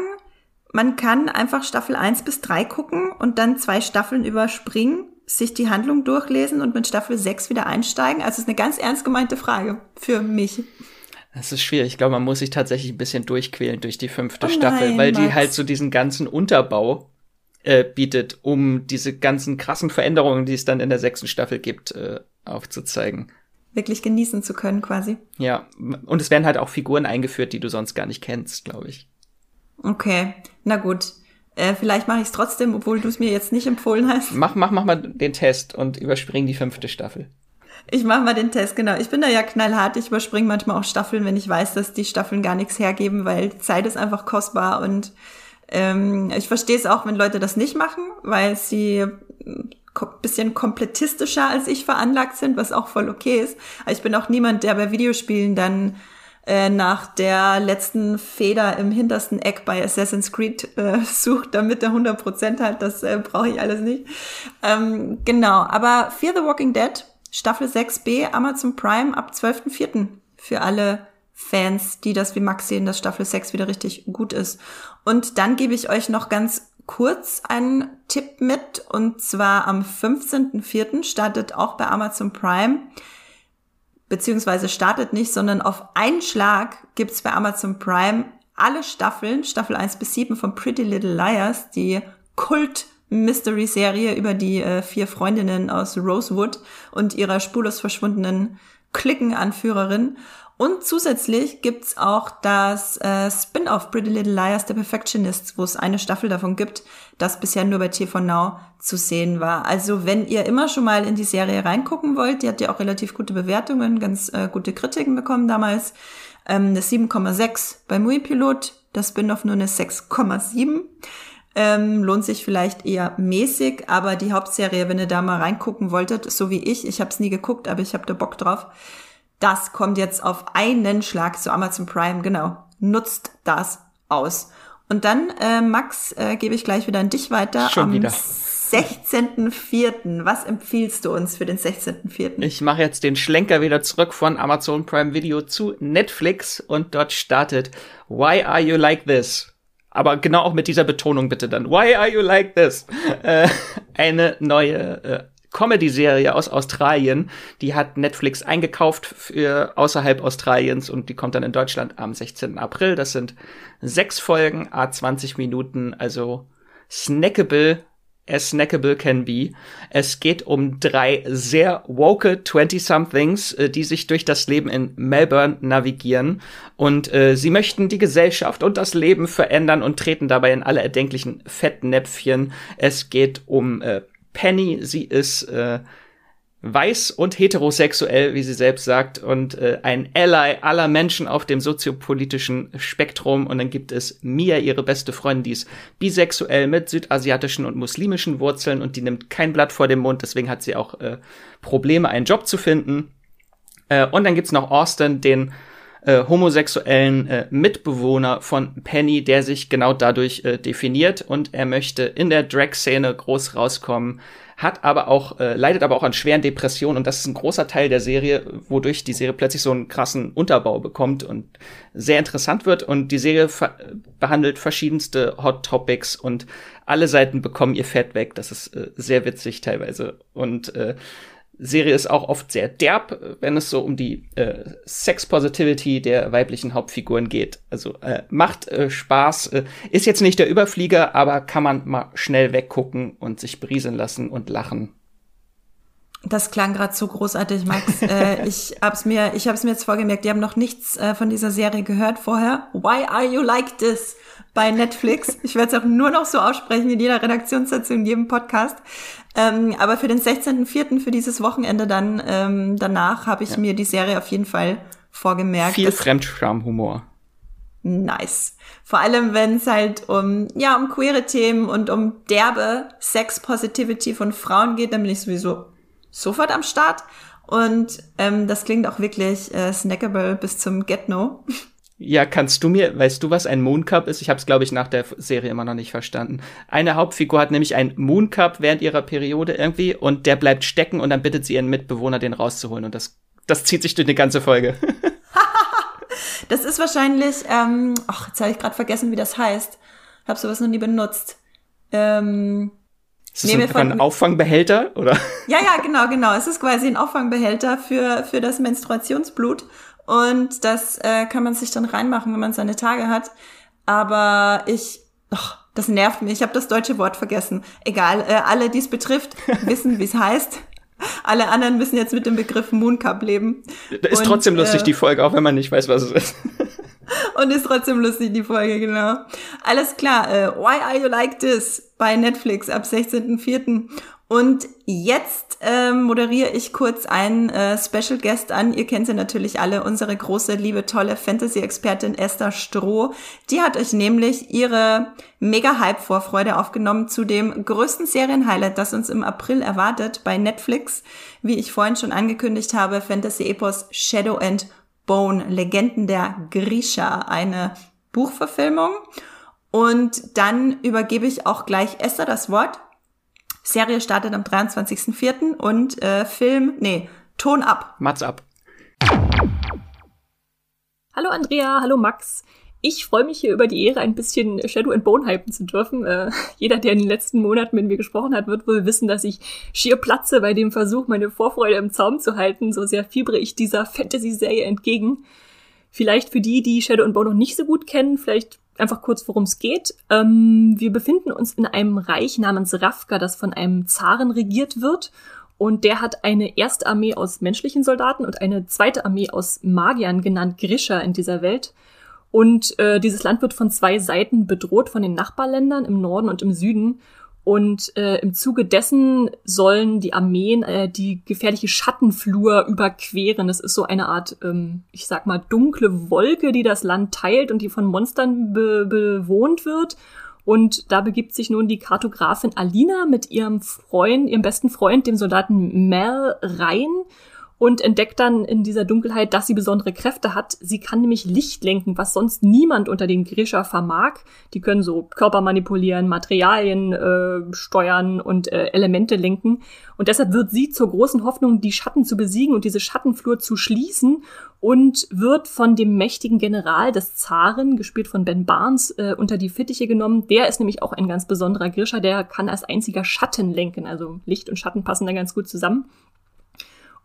man kann einfach Staffel 1 bis 3 gucken und dann zwei Staffeln überspringen, sich die Handlung durchlesen und mit Staffel 6 wieder einsteigen? Also es ist eine ganz ernst gemeinte Frage für mich. Das ist schwierig. Ich glaube, man muss sich tatsächlich ein bisschen durchquälen durch die fünfte oh Staffel, weil Max. die halt so diesen ganzen Unterbau äh, bietet, um diese ganzen krassen Veränderungen, die es dann in der sechsten Staffel gibt, äh, aufzuzeigen. Wirklich genießen zu können, quasi. Ja, und es werden halt auch Figuren eingeführt, die du sonst gar nicht kennst, glaube ich. Okay, na gut. Äh, vielleicht mache ich es trotzdem, obwohl du es mir jetzt nicht empfohlen hast. Mach, mach, mach mal den Test und überspring die fünfte Staffel. Ich mache mal den Test, genau. Ich bin da ja knallhart. Ich überspringe manchmal auch Staffeln, wenn ich weiß, dass die Staffeln gar nichts hergeben, weil Zeit ist einfach kostbar und ähm, ich verstehe es auch, wenn Leute das nicht machen, weil sie ein bisschen komplettistischer als ich veranlagt sind, was auch voll okay ist. Aber ich bin auch niemand, der bei Videospielen dann äh, nach der letzten Feder im hintersten Eck bei Assassin's Creed äh, sucht, damit er 100% hat. Das äh, brauche ich alles nicht. Ähm, genau, aber Fear the Walking Dead Staffel 6b Amazon Prime ab 12.04. für alle Fans, die das wie Max sehen, dass Staffel 6 wieder richtig gut ist. Und dann gebe ich euch noch ganz kurz einen Tipp mit. Und zwar am 15.04. startet auch bei Amazon Prime, beziehungsweise startet nicht, sondern auf einen Schlag gibt's bei Amazon Prime alle Staffeln, Staffel 1 bis 7 von Pretty Little Liars, die Kult Mystery-Serie über die äh, vier Freundinnen aus Rosewood und ihrer spurlos verschwundenen Klickenanführerin. Und zusätzlich gibt's auch das äh, Spin-off Pretty Little Liars, The Perfectionists, wo es eine Staffel davon gibt, das bisher nur bei TV Now zu sehen war. Also wenn ihr immer schon mal in die Serie reingucken wollt, die hat ja auch relativ gute Bewertungen, ganz äh, gute Kritiken bekommen damals. Ähm, eine 7,6 bei Movie Pilot, das Spin-off nur eine 6,7. Ähm, lohnt sich vielleicht eher mäßig, aber die Hauptserie, wenn ihr da mal reingucken wolltet, so wie ich, ich habe es nie geguckt, aber ich habe da Bock drauf. Das kommt jetzt auf einen Schlag zu Amazon Prime, genau. Nutzt das aus. Und dann, äh, Max, äh, gebe ich gleich wieder an dich weiter. Schon Am wieder. 16.04. Was empfiehlst du uns für den 16.04.? Ich mache jetzt den Schlenker wieder zurück von Amazon Prime Video zu Netflix und dort startet Why Are You Like This? Aber genau auch mit dieser Betonung bitte dann. Why are you like this? Äh, eine neue äh, Comedy-Serie aus Australien. Die hat Netflix eingekauft für außerhalb Australiens und die kommt dann in Deutschland am 16. April. Das sind sechs Folgen, a 20 Minuten, also snackable as snackable can be. Es geht um drei sehr woke 20-somethings, äh, die sich durch das Leben in Melbourne navigieren und äh, sie möchten die Gesellschaft und das Leben verändern und treten dabei in alle erdenklichen Fettnäpfchen. Es geht um äh, Penny, sie ist äh, weiß und heterosexuell, wie sie selbst sagt, und äh, ein Ally aller Menschen auf dem soziopolitischen Spektrum. Und dann gibt es Mia, ihre beste Freundin, die ist bisexuell mit südasiatischen und muslimischen Wurzeln und die nimmt kein Blatt vor dem Mund, deswegen hat sie auch äh, Probleme, einen Job zu finden. Äh, und dann gibt's noch Austin, den äh, homosexuellen äh, Mitbewohner von Penny, der sich genau dadurch äh, definiert und er möchte in der Drag-Szene groß rauskommen, hat aber auch, äh, leidet aber auch an schweren Depressionen und das ist ein großer Teil der Serie, wodurch die Serie plötzlich so einen krassen Unterbau bekommt und sehr interessant wird und die Serie behandelt verschiedenste Hot Topics und alle Seiten bekommen ihr Fett weg. Das ist äh, sehr witzig teilweise und äh, Serie ist auch oft sehr derb, wenn es so um die äh, Sex Positivity der weiblichen Hauptfiguren geht. Also äh, macht äh, Spaß, äh, ist jetzt nicht der Überflieger, aber kann man mal schnell weggucken und sich berieseln lassen und lachen. Das klang gerade so großartig, Max. äh, ich hab's mir, ich hab's mir jetzt vorgemerkt. Die haben noch nichts äh, von dieser Serie gehört vorher. Why are you like this? Bei Netflix. Ich werde es auch nur noch so aussprechen in jeder Redaktionssitzung, in jedem Podcast. Ähm, aber für den 16.04. für dieses Wochenende dann ähm, danach habe ich ja. mir die Serie auf jeden Fall vorgemerkt. Viel Fremdscham-Humor. Nice. Vor allem, wenn es halt um, ja, um queere Themen und um derbe Sex-Positivity von Frauen geht, dann bin ich sowieso sofort am Start. Und ähm, das klingt auch wirklich äh, snackable bis zum Get-No. Ja, kannst du mir, weißt du, was ein Mooncup ist? Ich habe es, glaube ich, nach der Serie immer noch nicht verstanden. Eine Hauptfigur hat nämlich ein Mooncup während ihrer Periode irgendwie und der bleibt stecken und dann bittet sie ihren Mitbewohner, den rauszuholen. Und das, das zieht sich durch eine ganze Folge. das ist wahrscheinlich, ähm, ach, jetzt habe ich gerade vergessen, wie das heißt. Hab sowas noch nie benutzt. Ähm, ist das ein, von, ein Auffangbehälter, oder? Ja, ja, genau, genau. Es ist quasi ein Auffangbehälter für, für das Menstruationsblut. Und das äh, kann man sich dann reinmachen, wenn man seine Tage hat. Aber ich, oh, das nervt mich. Ich habe das deutsche Wort vergessen. Egal, äh, alle, die es betrifft, wissen, wie es heißt. Alle anderen müssen jetzt mit dem Begriff Mooncup leben. Ist Und, trotzdem lustig, äh, die Folge, auch wenn man nicht weiß, was es ist. Und ist trotzdem lustig, die Folge, genau. Alles klar, äh, Why Are You Like This bei Netflix ab 16.04. Und jetzt äh, moderiere ich kurz einen äh, Special Guest an. Ihr kennt sie natürlich alle, unsere große, liebe, tolle Fantasy-Expertin Esther Stroh. Die hat euch nämlich ihre Mega-Hype-Vorfreude aufgenommen zu dem größten Serienhighlight, das uns im April erwartet bei Netflix. Wie ich vorhin schon angekündigt habe, Fantasy-Epos Shadow and Bone, Legenden der Grisha, eine Buchverfilmung. Und dann übergebe ich auch gleich Esther das Wort Serie startet am 23.04. und äh, Film, nee, Ton ab. Mats ab. Hallo Andrea, hallo Max. Ich freue mich hier über die Ehre, ein bisschen Shadow and Bone hypen zu dürfen. Äh, jeder, der in den letzten Monaten mit mir gesprochen hat, wird wohl wissen, dass ich schier platze bei dem Versuch, meine Vorfreude im Zaum zu halten. So sehr fiebere ich dieser Fantasy-Serie entgegen. Vielleicht für die, die Shadow and Bone noch nicht so gut kennen, vielleicht einfach kurz, worum es geht. Ähm, wir befinden uns in einem Reich namens Ravka, das von einem Zaren regiert wird. Und der hat eine erste Armee aus menschlichen Soldaten und eine zweite Armee aus Magiern, genannt Grisha, in dieser Welt. Und äh, dieses Land wird von zwei Seiten bedroht, von den Nachbarländern im Norden und im Süden. Und äh, im Zuge dessen sollen die Armeen äh, die gefährliche Schattenflur überqueren. Das ist so eine Art, ähm, ich sag mal, dunkle Wolke, die das Land teilt und die von Monstern be bewohnt wird. Und da begibt sich nun die Kartografin Alina mit ihrem Freund, ihrem besten Freund, dem Soldaten Mel rein und entdeckt dann in dieser Dunkelheit, dass sie besondere Kräfte hat. Sie kann nämlich Licht lenken, was sonst niemand unter den Grisha vermag. Die können so Körper manipulieren, Materialien äh, steuern und äh, Elemente lenken. Und deshalb wird sie zur großen Hoffnung, die Schatten zu besiegen und diese Schattenflur zu schließen und wird von dem mächtigen General des Zaren, gespielt von Ben Barnes, äh, unter die Fittiche genommen. Der ist nämlich auch ein ganz besonderer Grisha, der kann als einziger Schatten lenken. Also Licht und Schatten passen da ganz gut zusammen.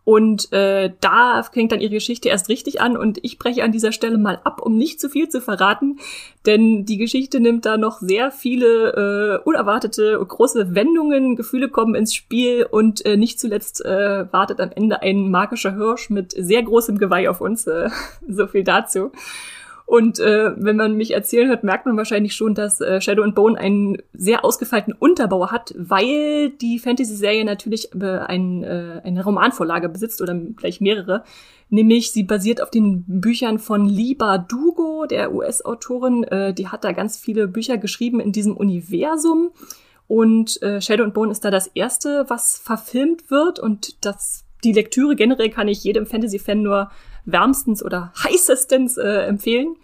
Und äh, da fängt dann ihre Geschichte erst richtig an und ich breche an dieser Stelle mal ab, um nicht zu viel zu verraten, denn die Geschichte nimmt da noch sehr viele äh, unerwartete große Wendungen, Gefühle kommen ins Spiel und äh, nicht zuletzt äh, wartet am Ende ein magischer Hirsch mit sehr großem Geweih auf uns. Äh, so viel dazu. Und äh, wenn man mich erzählen hört, merkt man wahrscheinlich schon, dass äh, Shadow and Bone einen sehr ausgefeilten Unterbau hat, weil die Fantasy-Serie natürlich äh, ein, äh, eine Romanvorlage besitzt oder gleich mehrere. Nämlich sie basiert auf den Büchern von Liba Dugo, der US-Autorin. Äh, die hat da ganz viele Bücher geschrieben in diesem Universum. Und äh, Shadow and Bone ist da das erste, was verfilmt wird. Und das, die Lektüre generell kann ich jedem Fantasy-Fan nur wärmstens oder heißestens äh, empfehlen.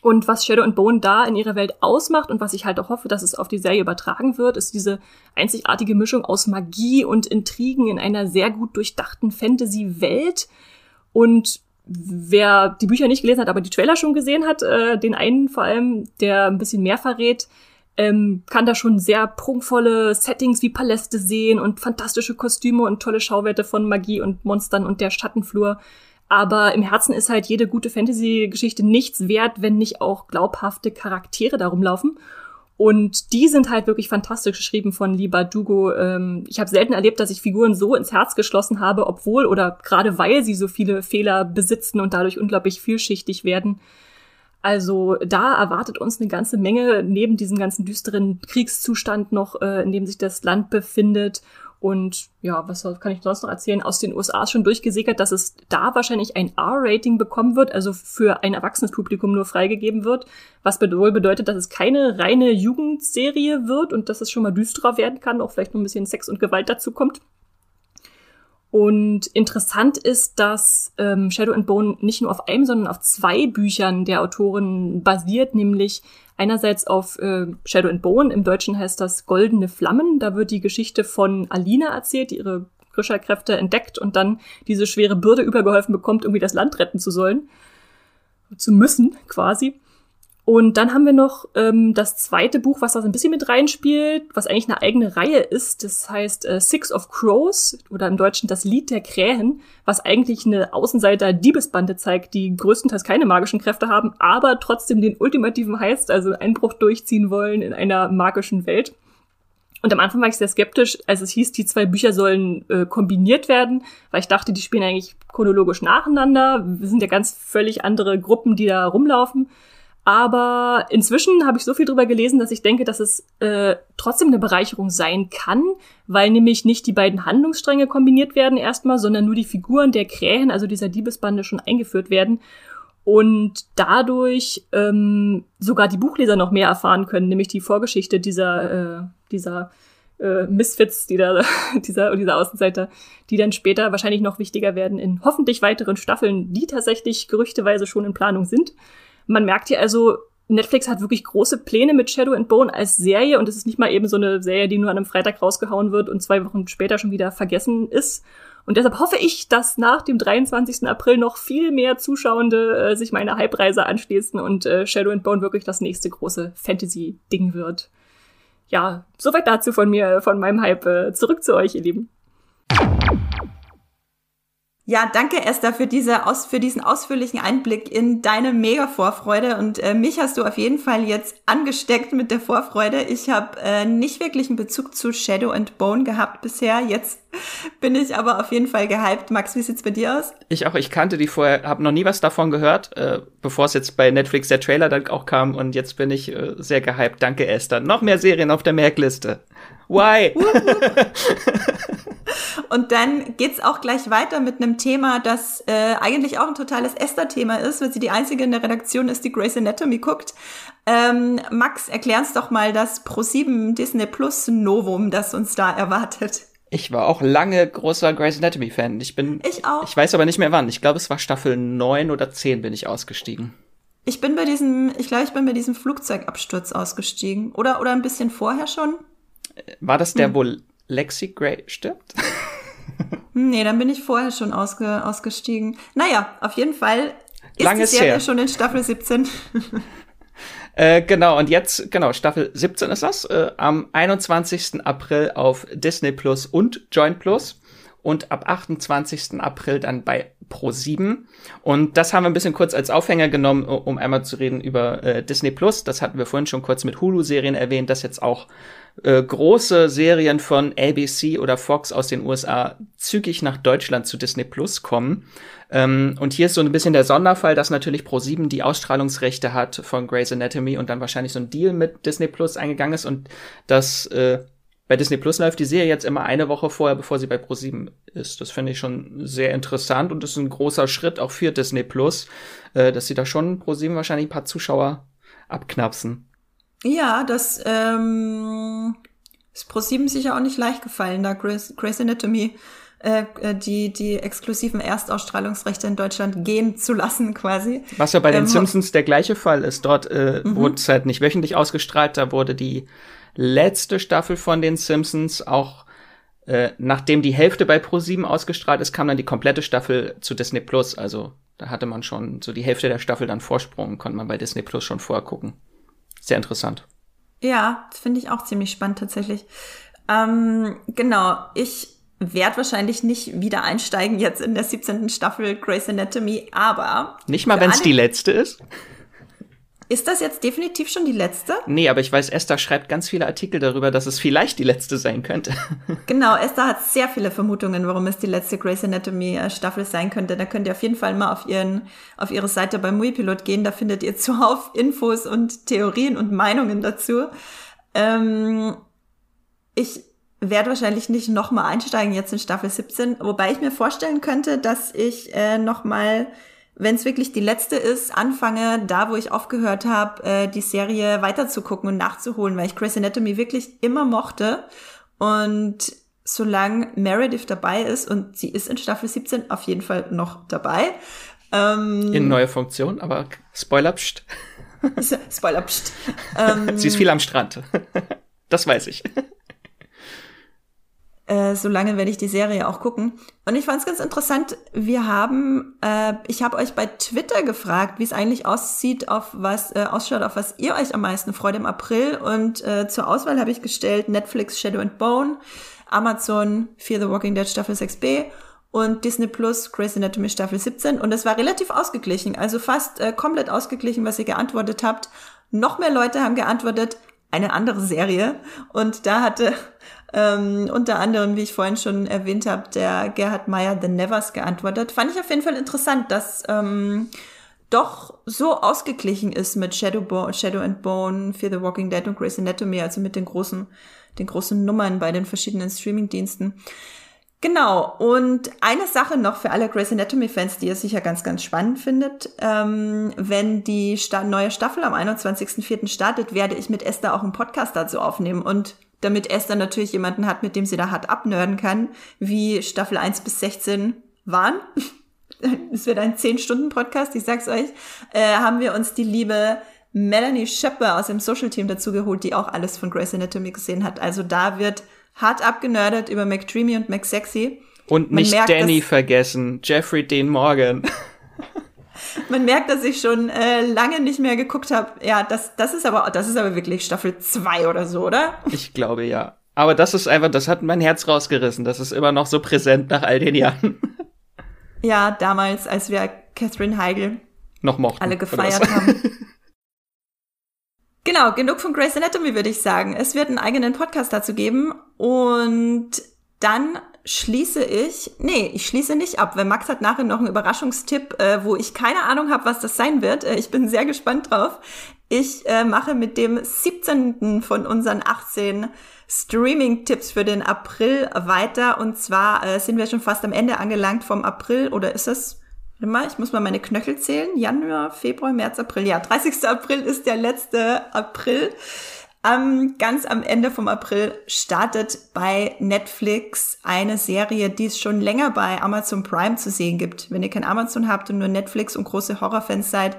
Und was Shadow and Bone da in ihrer Welt ausmacht und was ich halt auch hoffe, dass es auf die Serie übertragen wird, ist diese einzigartige Mischung aus Magie und Intrigen in einer sehr gut durchdachten Fantasy-Welt. Und wer die Bücher nicht gelesen hat, aber die Trailer schon gesehen hat, äh, den einen vor allem, der ein bisschen mehr verrät, ähm, kann da schon sehr prunkvolle Settings wie Paläste sehen und fantastische Kostüme und tolle Schauwerte von Magie und Monstern und der Schattenflur aber im Herzen ist halt jede gute Fantasy-Geschichte nichts wert, wenn nicht auch glaubhafte Charaktere darum laufen. Und die sind halt wirklich fantastisch geschrieben von Liba Dugo. Ähm, ich habe selten erlebt, dass ich Figuren so ins Herz geschlossen habe, obwohl oder gerade weil sie so viele Fehler besitzen und dadurch unglaublich vielschichtig werden. Also da erwartet uns eine ganze Menge neben diesem ganzen düsteren Kriegszustand noch, äh, in dem sich das Land befindet. Und ja, was kann ich sonst noch erzählen? Aus den USA ist schon durchgesickert, dass es da wahrscheinlich ein R-Rating bekommen wird, also für ein erwachsenes Publikum nur freigegeben wird, was wohl bedeutet, dass es keine reine Jugendserie wird und dass es schon mal düsterer werden kann, auch vielleicht noch ein bisschen Sex und Gewalt dazu kommt. Und interessant ist, dass ähm, Shadow and Bone nicht nur auf einem, sondern auf zwei Büchern der Autorin basiert, nämlich einerseits auf äh, Shadow and Bone, im Deutschen heißt das Goldene Flammen. Da wird die Geschichte von Alina erzählt, die ihre Grisha-Kräfte entdeckt und dann diese schwere Bürde übergeholfen bekommt, irgendwie das Land retten zu sollen. Zu müssen, quasi. Und dann haben wir noch ähm, das zweite Buch, was da so ein bisschen mit reinspielt, was eigentlich eine eigene Reihe ist. Das heißt äh, Six of Crows oder im Deutschen das Lied der Krähen, was eigentlich eine Außenseiter-Diebesbande zeigt, die größtenteils keine magischen Kräfte haben, aber trotzdem den ultimativen Heist, also Einbruch durchziehen wollen in einer magischen Welt. Und am Anfang war ich sehr skeptisch, als es hieß, die zwei Bücher sollen äh, kombiniert werden, weil ich dachte, die spielen eigentlich chronologisch nacheinander. Wir sind ja ganz völlig andere Gruppen, die da rumlaufen. Aber inzwischen habe ich so viel drüber gelesen, dass ich denke, dass es äh, trotzdem eine Bereicherung sein kann, weil nämlich nicht die beiden Handlungsstränge kombiniert werden erstmal, sondern nur die Figuren der Krähen, also dieser Diebesbande, schon eingeführt werden und dadurch ähm, sogar die Buchleser noch mehr erfahren können, nämlich die Vorgeschichte dieser, äh, dieser äh, Misfits, die da, dieser, dieser Außenseiter, die dann später wahrscheinlich noch wichtiger werden in hoffentlich weiteren Staffeln, die tatsächlich gerüchteweise schon in Planung sind. Man merkt hier also, Netflix hat wirklich große Pläne mit Shadow and Bone als Serie und es ist nicht mal eben so eine Serie, die nur an einem Freitag rausgehauen wird und zwei Wochen später schon wieder vergessen ist. Und deshalb hoffe ich, dass nach dem 23. April noch viel mehr Zuschauende äh, sich meiner Hype-Reise anschließen und äh, Shadow and Bone wirklich das nächste große Fantasy-Ding wird. Ja, soweit dazu von mir, von meinem Hype. Äh, zurück zu euch, ihr Lieben. Ja, danke Esther für, diese aus, für diesen ausführlichen Einblick in deine Mega-Vorfreude. Und äh, mich hast du auf jeden Fall jetzt angesteckt mit der Vorfreude. Ich habe äh, nicht wirklich einen Bezug zu Shadow and Bone gehabt bisher. Jetzt bin ich aber auf jeden Fall gehypt. Max, wie sieht's bei dir aus? Ich auch, ich kannte die vorher, habe noch nie was davon gehört, äh, bevor es jetzt bei Netflix der Trailer dann auch kam. Und jetzt bin ich äh, sehr gehypt. Danke Esther. Noch mehr Serien auf der Merkliste. Why? Und dann geht's auch gleich weiter mit einem Thema, das äh, eigentlich auch ein totales Esther-Thema ist, weil sie die einzige in der Redaktion ist, die Grey's Anatomy guckt. Ähm, Max, erklär uns doch mal das Pro7 Disney Plus Novum, das uns da erwartet. Ich war auch lange großer Grey's Anatomy Fan. Ich bin. Ich auch. Ich weiß aber nicht mehr wann. Ich glaube, es war Staffel 9 oder 10 bin ich ausgestiegen. Ich bin bei diesem, ich glaube, ich bin bei diesem Flugzeugabsturz ausgestiegen. Oder, oder ein bisschen vorher schon. War das der, hm. wo Lexi Gray stirbt? nee, dann bin ich vorher schon ausge, ausgestiegen. Naja, auf jeden Fall ist Lange die Serie her. schon in Staffel 17. Äh, genau, und jetzt, genau, Staffel 17 ist das, äh, am 21. April auf Disney Plus und Joint Plus und ab 28. April dann bei Pro7. Und das haben wir ein bisschen kurz als Aufhänger genommen, um einmal zu reden über äh, Disney Plus. Das hatten wir vorhin schon kurz mit Hulu-Serien erwähnt, dass jetzt auch äh, große Serien von ABC oder Fox aus den USA zügig nach Deutschland zu Disney Plus kommen. Ähm, und hier ist so ein bisschen der Sonderfall, dass natürlich Pro7 die Ausstrahlungsrechte hat von Grey's Anatomy und dann wahrscheinlich so ein Deal mit Disney Plus eingegangen ist und das äh, bei Disney Plus läuft die Serie jetzt immer eine Woche vorher, bevor sie bei Pro7 ist. Das finde ich schon sehr interessant und ist ein großer Schritt auch für Disney Plus, äh, dass sie da schon Pro7 wahrscheinlich ein paar Zuschauer abknapsen. Ja, das ähm, ist Pro7 sicher auch nicht leicht gefallen, da Grace, Grace Anatomy äh, äh, die, die exklusiven Erstausstrahlungsrechte in Deutschland gehen zu lassen, quasi. Was ja bei den ähm, Simpsons der gleiche Fall ist. Dort äh, mhm. wurde es halt nicht wöchentlich ausgestrahlt, da wurde die letzte Staffel von den Simpsons auch äh, nachdem die Hälfte bei Pro7 ausgestrahlt ist, kam dann die komplette Staffel zu Disney Plus. Also da hatte man schon so die Hälfte der Staffel dann Vorsprung, konnte man bei Disney Plus schon vorher gucken. Sehr interessant. Ja, das finde ich auch ziemlich spannend tatsächlich. Ähm, genau, ich werde wahrscheinlich nicht wieder einsteigen jetzt in der 17. Staffel Grey's Anatomy, aber. Nicht mal, wenn es die letzte ist? Ist das jetzt definitiv schon die letzte? Nee, aber ich weiß, Esther schreibt ganz viele Artikel darüber, dass es vielleicht die letzte sein könnte. Genau, Esther hat sehr viele Vermutungen, warum es die letzte Grey's Anatomy äh, Staffel sein könnte. Da könnt ihr auf jeden Fall mal auf ihren, auf ihre Seite beim Muipilot gehen. Da findet ihr zuhauf Infos und Theorien und Meinungen dazu. Ähm, ich werde wahrscheinlich nicht nochmal einsteigen jetzt in Staffel 17, wobei ich mir vorstellen könnte, dass ich äh, nochmal, wenn es wirklich die letzte ist, anfange, da wo ich aufgehört habe, äh, die Serie weiterzugucken und nachzuholen, weil ich Grey's Anatomy wirklich immer mochte. Und solange Meredith dabei ist, und sie ist in Staffel 17 auf jeden Fall noch dabei. Ähm, in neuer Funktion, aber Spoiler, pst. Spoiler, pst. Ähm, sie ist viel am Strand. das weiß ich. Äh, solange werde ich die Serie auch gucken. Und ich fand es ganz interessant. Wir haben, äh, ich habe euch bei Twitter gefragt, wie es eigentlich aussieht, auf was äh, ausschaut, auf was ihr euch am meisten freut im April. Und äh, zur Auswahl habe ich gestellt Netflix Shadow and Bone, Amazon Fear the Walking Dead Staffel 6b und Disney Plus Grey's Anatomy Staffel 17. Und es war relativ ausgeglichen, also fast äh, komplett ausgeglichen, was ihr geantwortet habt. Noch mehr Leute haben geantwortet, eine andere Serie. Und da hatte ähm, unter anderem, wie ich vorhin schon erwähnt habe, der Gerhard Meyer The Nevers geantwortet. Fand ich auf jeden Fall interessant, dass ähm, doch so ausgeglichen ist mit Shadow, Bo Shadow and Bone, Fear the Walking Dead und Grey's Anatomy, also mit den großen, den großen Nummern bei den verschiedenen Streaming-Diensten. Genau, und eine Sache noch für alle Grey's Anatomy-Fans, die ihr sicher ganz, ganz spannend findet. Ähm, wenn die Sta neue Staffel am 21.04. startet, werde ich mit Esther auch einen Podcast dazu aufnehmen. Und damit Esther natürlich jemanden hat, mit dem sie da hart abnörden kann, wie Staffel 1 bis 16 waren. Es wird ein 10-Stunden-Podcast, ich sag's euch. Äh, haben wir uns die liebe Melanie Schöpper aus dem Social-Team dazu geholt, die auch alles von Grey's Anatomy gesehen hat. Also da wird hart abgenördet über McDreamy und McSexy. Und nicht merkt, Danny vergessen, Jeffrey Dean Morgan. Man merkt, dass ich schon äh, lange nicht mehr geguckt habe. Ja, das, das ist aber, das ist aber wirklich Staffel 2 oder so, oder? Ich glaube ja. Aber das ist einfach, das hat mein Herz rausgerissen. Das ist immer noch so präsent nach all den Jahren. Ja, damals, als wir Catherine Heigl noch mochten, alle gefeiert haben. Genau, genug von Grey's Anatomy, würde ich sagen. Es wird einen eigenen Podcast dazu geben und dann schließe ich, nee, ich schließe nicht ab, weil Max hat nachher noch einen Überraschungstipp, äh, wo ich keine Ahnung habe, was das sein wird. Äh, ich bin sehr gespannt drauf. Ich äh, mache mit dem 17. von unseren 18 Streaming-Tipps für den April weiter. Und zwar äh, sind wir schon fast am Ende angelangt vom April, oder ist es warte mal, ich muss mal meine Knöchel zählen. Januar, Februar, März, April. Ja, 30. April ist der letzte April. Am, ganz am Ende vom April startet bei Netflix eine Serie, die es schon länger bei Amazon Prime zu sehen gibt. Wenn ihr kein Amazon habt und nur Netflix und große Horrorfans seid,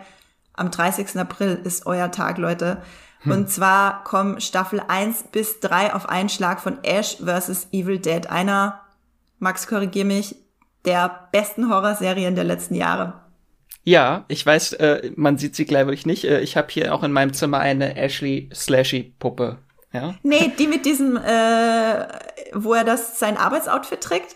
am 30. April ist euer Tag, Leute. Hm. Und zwar kommen Staffel 1 bis 3 auf einen Schlag von Ash vs. Evil Dead. Einer, Max, korrigier mich, der besten Horrorserien der letzten Jahre. Ja, ich weiß, äh, man sieht sie glaube ich nicht. Äh, ich habe hier auch in meinem Zimmer eine Ashley Slashy Puppe. Ja? Nee, die mit diesem, äh, wo er das sein Arbeitsoutfit trägt.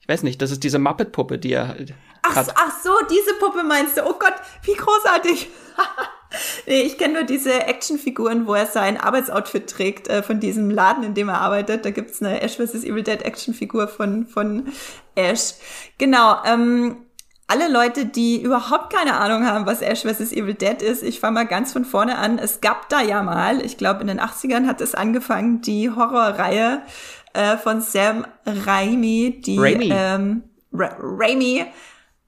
Ich weiß nicht, das ist diese Muppet-Puppe, die er ach, hat. Ach so, diese Puppe meinst du? Oh Gott, wie großartig. nee, ich kenne nur diese Actionfiguren, wo er sein Arbeitsoutfit trägt äh, von diesem Laden, in dem er arbeitet. Da gibt's eine Ash vs. Evil Dead Actionfigur von, von Ash. Genau, ähm, alle Leute, die überhaupt keine Ahnung haben, was Ash vs. Evil Dead ist, ich fange mal ganz von vorne an. Es gab da ja mal, ich glaube in den 80ern hat es angefangen, die Horrorreihe äh, von Sam Raimi, die Raimi, ähm, Ra Raimi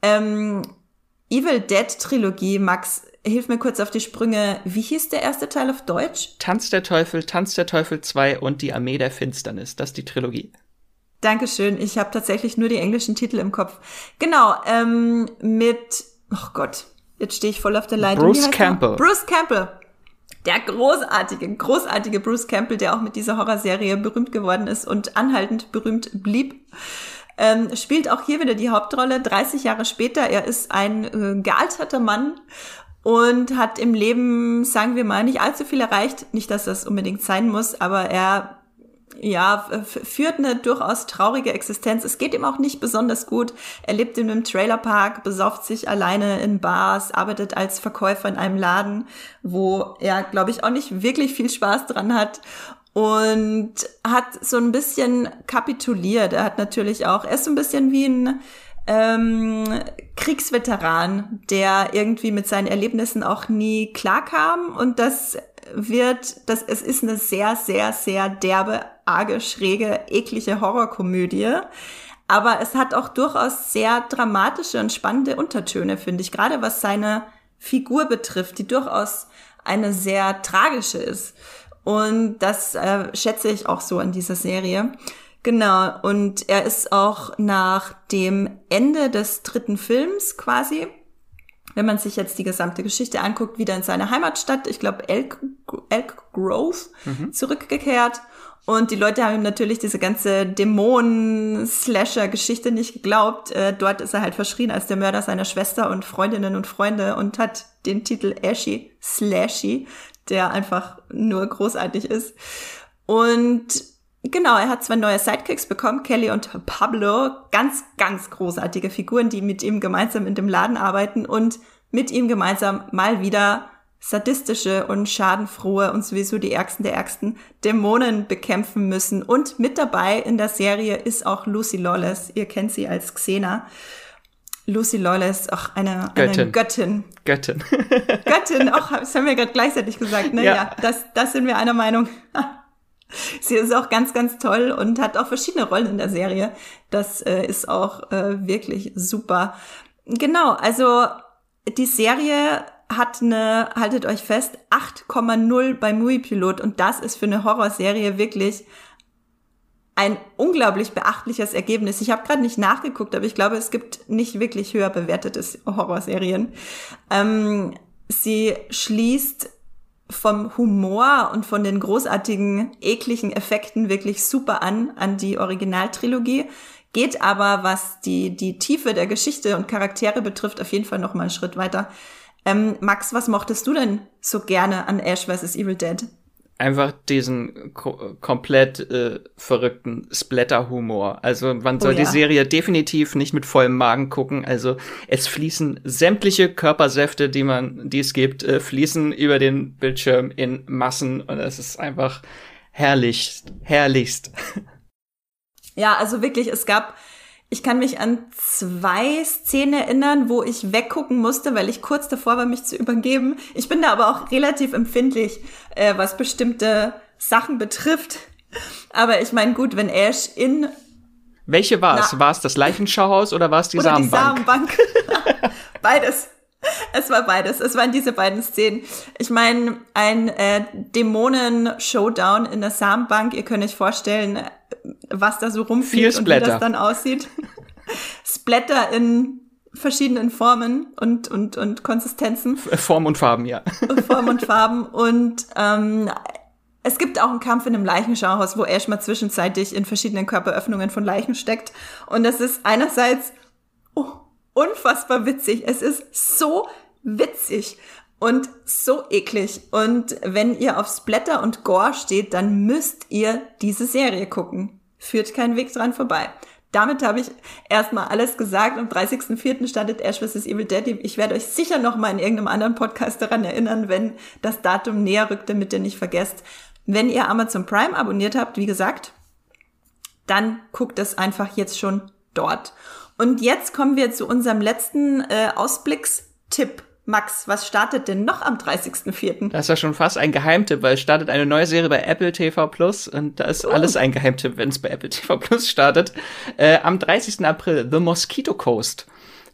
ähm, Evil Dead Trilogie. Max, hilf mir kurz auf die Sprünge. Wie hieß der erste Teil auf Deutsch? Tanz der Teufel, Tanz der Teufel 2 und die Armee der Finsternis. Das ist die Trilogie. Dankeschön. Ich habe tatsächlich nur die englischen Titel im Kopf. Genau, ähm, mit, oh Gott, jetzt stehe ich voll auf der Leitung. Bruce Campbell. Der? Bruce Campbell. Der großartige, großartige Bruce Campbell, der auch mit dieser Horrorserie berühmt geworden ist und anhaltend berühmt blieb. Ähm, spielt auch hier wieder die Hauptrolle, 30 Jahre später. Er ist ein äh, gealterter Mann und hat im Leben, sagen wir mal, nicht allzu viel erreicht. Nicht, dass das unbedingt sein muss, aber er ja, führt eine durchaus traurige Existenz. Es geht ihm auch nicht besonders gut. Er lebt in einem Trailerpark, besauft sich alleine in Bars, arbeitet als Verkäufer in einem Laden, wo er, glaube ich, auch nicht wirklich viel Spaß dran hat und hat so ein bisschen kapituliert. Er hat natürlich auch, er ist so ein bisschen wie ein ähm, Kriegsveteran, der irgendwie mit seinen Erlebnissen auch nie klarkam und das wird, das, es ist eine sehr, sehr, sehr derbe, arge, schräge, eklige Horrorkomödie. Aber es hat auch durchaus sehr dramatische und spannende Untertöne, finde ich. Gerade was seine Figur betrifft, die durchaus eine sehr tragische ist. Und das äh, schätze ich auch so an dieser Serie. Genau. Und er ist auch nach dem Ende des dritten Films quasi wenn man sich jetzt die gesamte Geschichte anguckt, wieder in seine Heimatstadt, ich glaube Elk, Elk Grove, mhm. zurückgekehrt. Und die Leute haben ihm natürlich diese ganze Dämonen-Slasher-Geschichte nicht geglaubt. Äh, dort ist er halt verschrien als der Mörder seiner Schwester und Freundinnen und Freunde und hat den Titel Ashy Slashy, der einfach nur großartig ist. Und Genau, er hat zwei neue Sidekicks bekommen, Kelly und Pablo. Ganz, ganz großartige Figuren, die mit ihm gemeinsam in dem Laden arbeiten und mit ihm gemeinsam mal wieder sadistische und schadenfrohe und sowieso die ärgsten der ärgsten Dämonen bekämpfen müssen. Und mit dabei in der Serie ist auch Lucy Lawless. Ihr kennt sie als Xena. Lucy Lawless, auch eine Göttin. Eine Göttin. Göttin. Göttin, auch, das haben wir gerade gleichzeitig gesagt. Ne? Ja. ja, das, das sind wir einer Meinung. Sie ist auch ganz, ganz toll und hat auch verschiedene Rollen in der Serie. Das äh, ist auch äh, wirklich super. Genau, also die Serie hat eine, haltet euch fest, 8,0 bei Moviepilot und das ist für eine Horrorserie wirklich ein unglaublich beachtliches Ergebnis. Ich habe gerade nicht nachgeguckt, aber ich glaube, es gibt nicht wirklich höher bewertete Horrorserien. Ähm, sie schließt vom Humor und von den großartigen, ekligen Effekten wirklich super an, an die Originaltrilogie. Geht aber, was die, die Tiefe der Geschichte und Charaktere betrifft, auf jeden Fall noch mal einen Schritt weiter. Ähm, Max, was mochtest du denn so gerne an Ash vs. Evil Dead? Einfach diesen ko komplett äh, verrückten Splatter-Humor. Also man soll oh, ja. die Serie definitiv nicht mit vollem Magen gucken. Also es fließen sämtliche Körpersäfte, die man, die es gibt, äh, fließen über den Bildschirm in Massen und es ist einfach herrlich, herrlichst. Ja, also wirklich, es gab ich kann mich an zwei Szenen erinnern, wo ich weggucken musste, weil ich kurz davor war, mich zu übergeben. Ich bin da aber auch relativ empfindlich, äh, was bestimmte Sachen betrifft. Aber ich meine, gut, wenn Ash in Welche war es? War es das Leichenschauhaus oder war es die Samenbank? Die Samenbank. beides. Es war beides. Es waren diese beiden Szenen. Ich meine, ein äh, Dämonen-Showdown in der Samenbank. Ihr könnt euch vorstellen, was da so rumfliegt und wie das dann aussieht. Splatter in verschiedenen Formen und, und, und Konsistenzen. Form und Farben, ja. Form und Farben. Und ähm, es gibt auch einen Kampf in einem Leichenschauhaus, wo Ash mal zwischenzeitlich in verschiedenen Körperöffnungen von Leichen steckt. Und das ist einerseits oh, unfassbar witzig. Es ist so witzig und so eklig. Und wenn ihr auf Splatter und Gore steht, dann müsst ihr diese Serie gucken. Führt kein Weg dran vorbei damit habe ich erstmal alles gesagt. Am 30.04. startet Ash vs. Evil Dead. Ich werde euch sicher noch mal in irgendeinem anderen Podcast daran erinnern, wenn das Datum näher rückt, damit ihr nicht vergesst. Wenn ihr Amazon Prime abonniert habt, wie gesagt, dann guckt es einfach jetzt schon dort. Und jetzt kommen wir zu unserem letzten äh, Ausblickstipp Max, was startet denn noch am 30.04.? Das ist ja schon fast ein Geheimtipp, weil es startet eine neue Serie bei Apple TV Plus und da ist oh. alles ein Geheimtipp, wenn es bei Apple TV Plus startet. Äh, am 30. April The Mosquito Coast.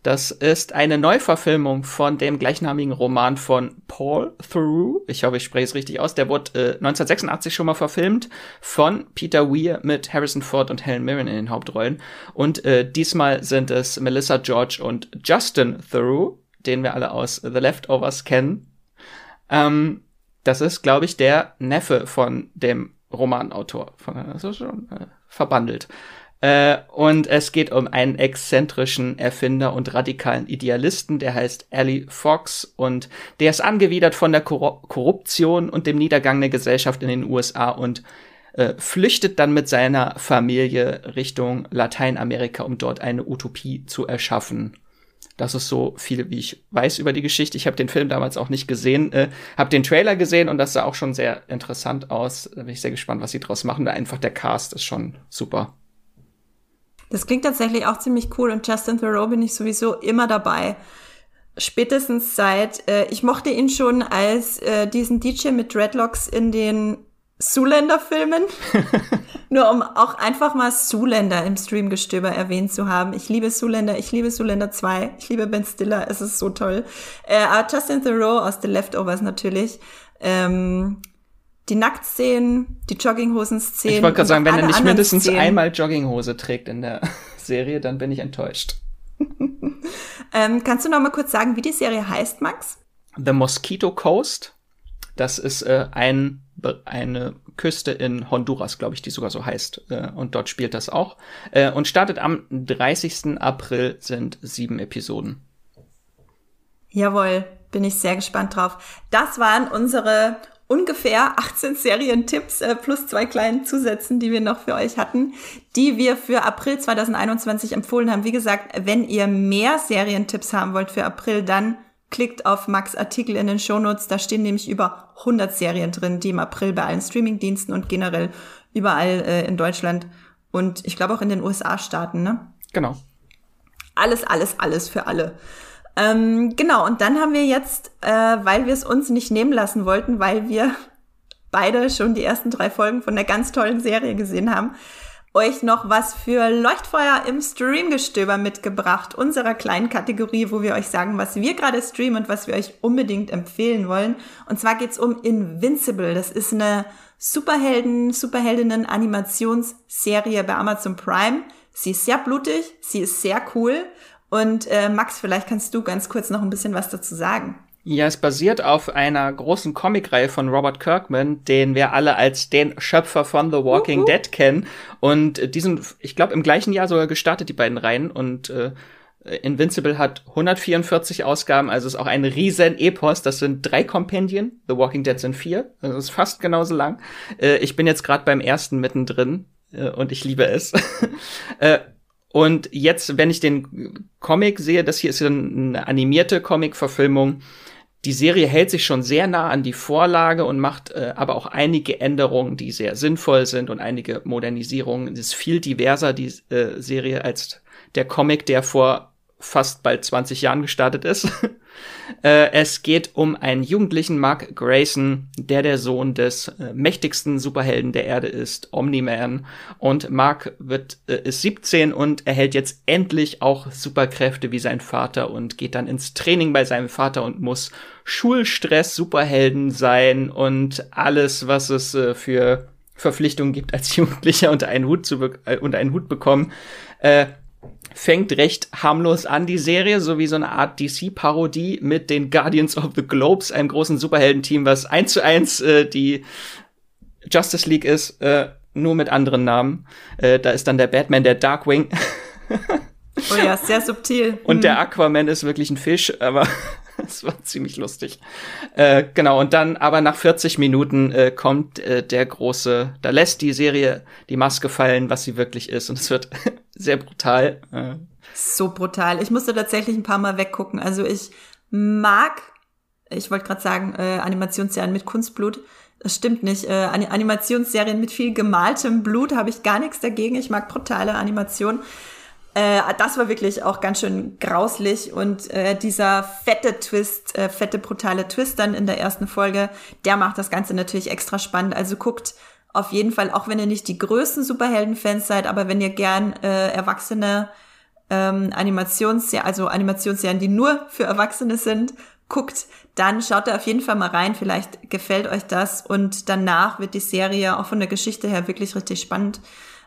Das ist eine Neuverfilmung von dem gleichnamigen Roman von Paul Theroux. Ich hoffe, ich spreche es richtig aus. Der wurde äh, 1986 schon mal verfilmt von Peter Weir mit Harrison Ford und Helen Mirren in den Hauptrollen. Und äh, diesmal sind es Melissa George und Justin Theroux den wir alle aus The Leftovers kennen. Ähm, das ist, glaube ich, der Neffe von dem Romanautor. Von, also schon äh, verbandelt. Äh, und es geht um einen exzentrischen Erfinder und radikalen Idealisten, der heißt Ali Fox und der ist angewidert von der Korru Korruption und dem Niedergang der Gesellschaft in den USA und äh, flüchtet dann mit seiner Familie Richtung Lateinamerika, um dort eine Utopie zu erschaffen. Das ist so viel, wie ich weiß über die Geschichte. Ich habe den Film damals auch nicht gesehen, äh, habe den Trailer gesehen und das sah auch schon sehr interessant aus. Da bin ich sehr gespannt, was sie draus machen. Da einfach der Cast ist schon super. Das klingt tatsächlich auch ziemlich cool und Justin Theroux bin ich sowieso immer dabei. Spätestens seit, äh, ich mochte ihn schon als äh, diesen DJ mit Dreadlocks in den Zuländer-Filmen. Nur um auch einfach mal Zuländer im Streamgestöber erwähnt zu haben. Ich liebe Zuländer, ich liebe Zuländer 2, ich liebe Ben Stiller, es ist so toll. Äh, Justin Thoreau aus The Leftovers natürlich. Ähm, die Nacktszenen, die Jogginghosen-Szenen. Ich wollte gerade sagen, wenn er nicht mindestens Szenen. einmal Jogginghose trägt in der Serie, dann bin ich enttäuscht. ähm, kannst du noch mal kurz sagen, wie die Serie heißt, Max? The Mosquito Coast. Das ist äh, ein eine Küste in Honduras, glaube ich, die sogar so heißt. Äh, und dort spielt das auch. Äh, und startet am 30. April sind sieben Episoden. Jawohl, bin ich sehr gespannt drauf. Das waren unsere ungefähr 18 Serientipps äh, plus zwei kleinen Zusätzen, die wir noch für euch hatten, die wir für April 2021 empfohlen haben. Wie gesagt, wenn ihr mehr Serientipps haben wollt für April, dann Klickt auf Max Artikel in den Shownotes, da stehen nämlich über 100 Serien drin, die im April bei allen Streamingdiensten und generell überall äh, in Deutschland und ich glaube auch in den USA starten, ne? Genau. Alles, alles, alles für alle. Ähm, genau, und dann haben wir jetzt, äh, weil wir es uns nicht nehmen lassen wollten, weil wir beide schon die ersten drei Folgen von der ganz tollen Serie gesehen haben, euch noch was für Leuchtfeuer im Streamgestöber mitgebracht, unserer kleinen Kategorie, wo wir euch sagen, was wir gerade streamen und was wir euch unbedingt empfehlen wollen. Und zwar geht's um Invincible. Das ist eine Superhelden, Superheldinnen-Animationsserie bei Amazon Prime. Sie ist sehr blutig, sie ist sehr cool. Und äh, Max, vielleicht kannst du ganz kurz noch ein bisschen was dazu sagen. Ja, es basiert auf einer großen Comicreihe von Robert Kirkman, den wir alle als den Schöpfer von The Walking uh -huh. Dead kennen. Und diesen, ich glaube, im gleichen Jahr sogar gestartet, die beiden Reihen. Und äh, Invincible hat 144 Ausgaben, also ist auch ein riesen Epos. Das sind drei Kompendien. The Walking Dead sind vier. Also ist fast genauso lang. Äh, ich bin jetzt gerade beim ersten mittendrin äh, und ich liebe es. äh, und jetzt, wenn ich den Comic sehe, das hier ist eine animierte Comic-Verfilmung, die Serie hält sich schon sehr nah an die Vorlage und macht äh, aber auch einige Änderungen, die sehr sinnvoll sind und einige Modernisierungen. Es ist viel diverser, die äh, Serie, als der Comic, der vor fast bald 20 Jahren gestartet ist. Äh, es geht um einen jugendlichen Mark Grayson, der der Sohn des äh, mächtigsten Superhelden der Erde ist, Omni-Man. Und Mark wird, äh, ist 17 und erhält jetzt endlich auch Superkräfte wie sein Vater und geht dann ins Training bei seinem Vater und muss Schulstress Superhelden sein und alles, was es äh, für Verpflichtungen gibt als Jugendlicher unter einen Hut zu äh, unter einen Hut bekommen. Äh, fängt recht harmlos an, die Serie, so wie so eine Art DC-Parodie mit den Guardians of the Globes, einem großen Superheldenteam, was eins zu eins äh, die Justice League ist, äh, nur mit anderen Namen. Äh, da ist dann der Batman, der Darkwing. oh ja, sehr subtil. Und der Aquaman ist wirklich ein Fisch, aber das war ziemlich lustig. Äh, genau, und dann aber nach 40 Minuten äh, kommt äh, der große, da lässt die Serie die Maske fallen, was sie wirklich ist. Und es wird sehr brutal. Äh. So brutal. Ich musste tatsächlich ein paar Mal weggucken. Also ich mag, ich wollte gerade sagen, äh, Animationsserien mit Kunstblut. Das stimmt nicht. Äh, Animationsserien mit viel gemaltem Blut habe ich gar nichts dagegen. Ich mag brutale Animationen. Äh, das war wirklich auch ganz schön grauslich und äh, dieser fette Twist, äh, fette brutale Twist dann in der ersten Folge, der macht das Ganze natürlich extra spannend. Also guckt auf jeden Fall, auch wenn ihr nicht die größten Superhelden-Fans seid, aber wenn ihr gern äh, erwachsene ähm, Animationsserien, also Animationsserien, die nur für Erwachsene sind, guckt, dann schaut da auf jeden Fall mal rein. Vielleicht gefällt euch das und danach wird die Serie auch von der Geschichte her wirklich richtig spannend.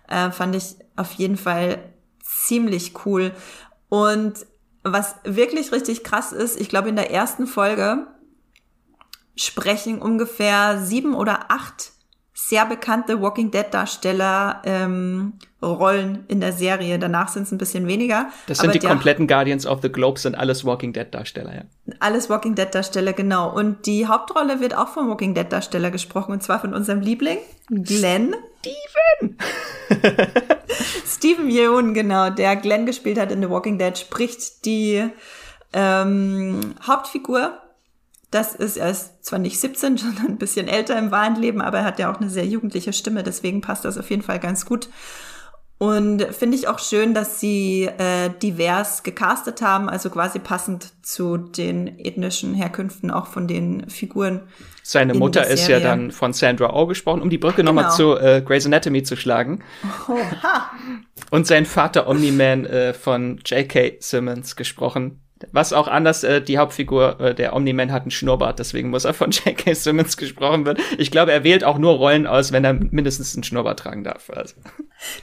Äh, fand ich auf jeden Fall ziemlich cool. Und was wirklich richtig krass ist, ich glaube, in der ersten Folge sprechen ungefähr sieben oder acht sehr bekannte Walking Dead Darsteller ähm, Rollen in der Serie. Danach sind es ein bisschen weniger. Das sind die kompletten Guardians of the Globe, sind alles Walking Dead Darsteller, ja. Alles Walking Dead Darsteller, genau. Und die Hauptrolle wird auch vom Walking Dead Darsteller gesprochen, und zwar von unserem Liebling, Glenn. Steven! Steven Yeun, genau, der Glenn gespielt hat in The Walking Dead, spricht die ähm, Hauptfigur das ist, er ist zwar nicht 17, sondern ein bisschen älter im wahren Leben, aber er hat ja auch eine sehr jugendliche Stimme, deswegen passt das auf jeden Fall ganz gut. Und finde ich auch schön, dass sie äh, divers gecastet haben, also quasi passend zu den ethnischen Herkünften auch von den Figuren. Seine Mutter ist ja dann von Sandra Oh gesprochen, um die Brücke genau. nochmal zu äh, Grey's Anatomy zu schlagen. Oha. Und sein Vater Omni-Man äh, von J.K. Simmons gesprochen, was auch anders, äh, die Hauptfigur, äh, der Omni-Man hat einen Schnurrbart, deswegen muss er von J.K. Simmons gesprochen werden. Ich glaube, er wählt auch nur Rollen aus, wenn er mindestens einen Schnurrbart tragen darf. Also.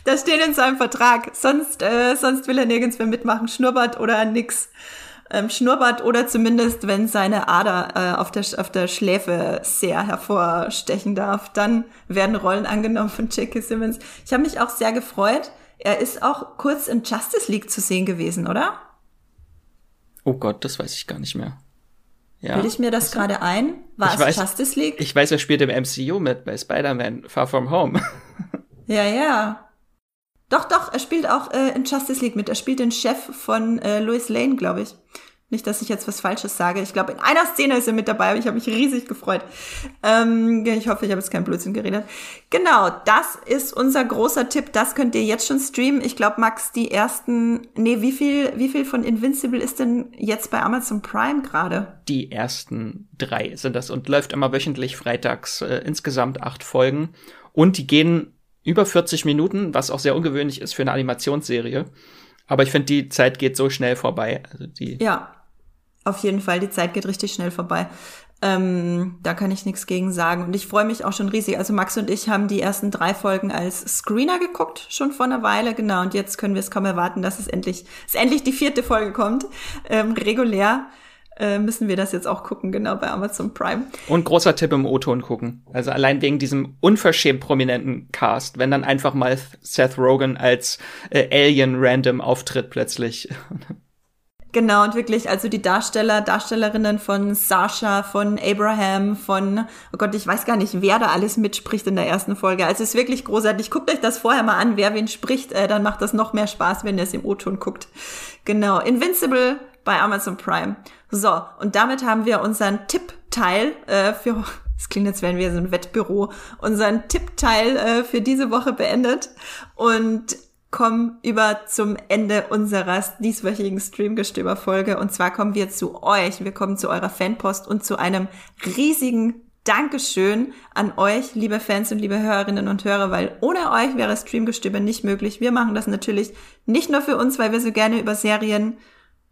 Das steht in seinem Vertrag. Sonst, äh, sonst will er nirgends mehr mitmachen. Schnurrbart oder nix. Ähm, Schnurrbart oder zumindest, wenn seine Ader äh, auf, der, auf der Schläfe sehr hervorstechen darf, dann werden Rollen angenommen von J.K. Simmons. Ich habe mich auch sehr gefreut. Er ist auch kurz in Justice League zu sehen gewesen, oder? Oh Gott, das weiß ich gar nicht mehr. Ja. Will ich mir das gerade ein? War es weiß, Justice League? Ich weiß, er spielt im MCU mit bei Spider-Man Far From Home. ja, ja. Doch, doch, er spielt auch äh, in Justice League mit. Er spielt den Chef von äh, Louis Lane, glaube ich. Nicht, dass ich jetzt was Falsches sage. Ich glaube, in einer Szene ist er mit dabei, aber ich habe mich riesig gefreut. Ähm, ich hoffe, ich habe jetzt keinen Blödsinn geredet. Genau, das ist unser großer Tipp. Das könnt ihr jetzt schon streamen. Ich glaube, Max, die ersten, nee, wie viel, wie viel von Invincible ist denn jetzt bei Amazon Prime gerade? Die ersten drei sind das und läuft immer wöchentlich freitags äh, insgesamt acht Folgen. Und die gehen über 40 Minuten, was auch sehr ungewöhnlich ist für eine Animationsserie. Aber ich finde, die Zeit geht so schnell vorbei. Also die ja, auf jeden Fall, die Zeit geht richtig schnell vorbei. Ähm, da kann ich nichts gegen sagen. Und ich freue mich auch schon riesig. Also Max und ich haben die ersten drei Folgen als Screener geguckt, schon vor einer Weile, genau. Und jetzt können wir es kaum erwarten, dass es endlich, dass endlich die vierte Folge kommt. Ähm, regulär äh, müssen wir das jetzt auch gucken, genau, bei Amazon Prime. Und großer Tipp im O-Ton gucken. Also allein wegen diesem unverschämt prominenten Cast, wenn dann einfach mal Seth Rogen als äh, Alien random auftritt plötzlich. Genau, und wirklich, also die Darsteller, Darstellerinnen von Sasha, von Abraham, von, oh Gott, ich weiß gar nicht, wer da alles mitspricht in der ersten Folge. Also es ist wirklich großartig. Guckt euch das vorher mal an, wer wen spricht, äh, dann macht das noch mehr Spaß, wenn ihr es im O-Ton guckt. Genau, Invincible bei Amazon Prime. So, und damit haben wir unseren Tippteil äh, für, es klingt, als wären wir so ein Wettbüro, unseren Tippteil äh, für diese Woche beendet. Und kommen über zum Ende unserer dieswöchigen Streamgestöber-Folge. Und zwar kommen wir zu euch. Wir kommen zu eurer Fanpost und zu einem riesigen Dankeschön an euch, liebe Fans und liebe Hörerinnen und Hörer, weil ohne euch wäre Streamgestöber nicht möglich. Wir machen das natürlich nicht nur für uns, weil wir so gerne über Serien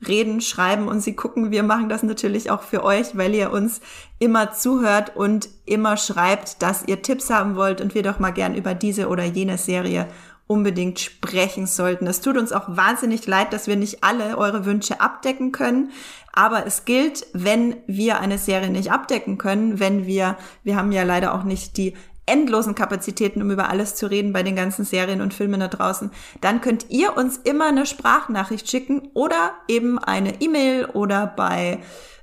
reden, schreiben und sie gucken. Wir machen das natürlich auch für euch, weil ihr uns immer zuhört und immer schreibt, dass ihr Tipps haben wollt und wir doch mal gern über diese oder jene Serie unbedingt sprechen sollten. Es tut uns auch wahnsinnig leid, dass wir nicht alle eure Wünsche abdecken können. Aber es gilt, wenn wir eine Serie nicht abdecken können, wenn wir, wir haben ja leider auch nicht die endlosen Kapazitäten, um über alles zu reden bei den ganzen Serien und Filmen da draußen, dann könnt ihr uns immer eine Sprachnachricht schicken oder eben eine E-Mail oder bei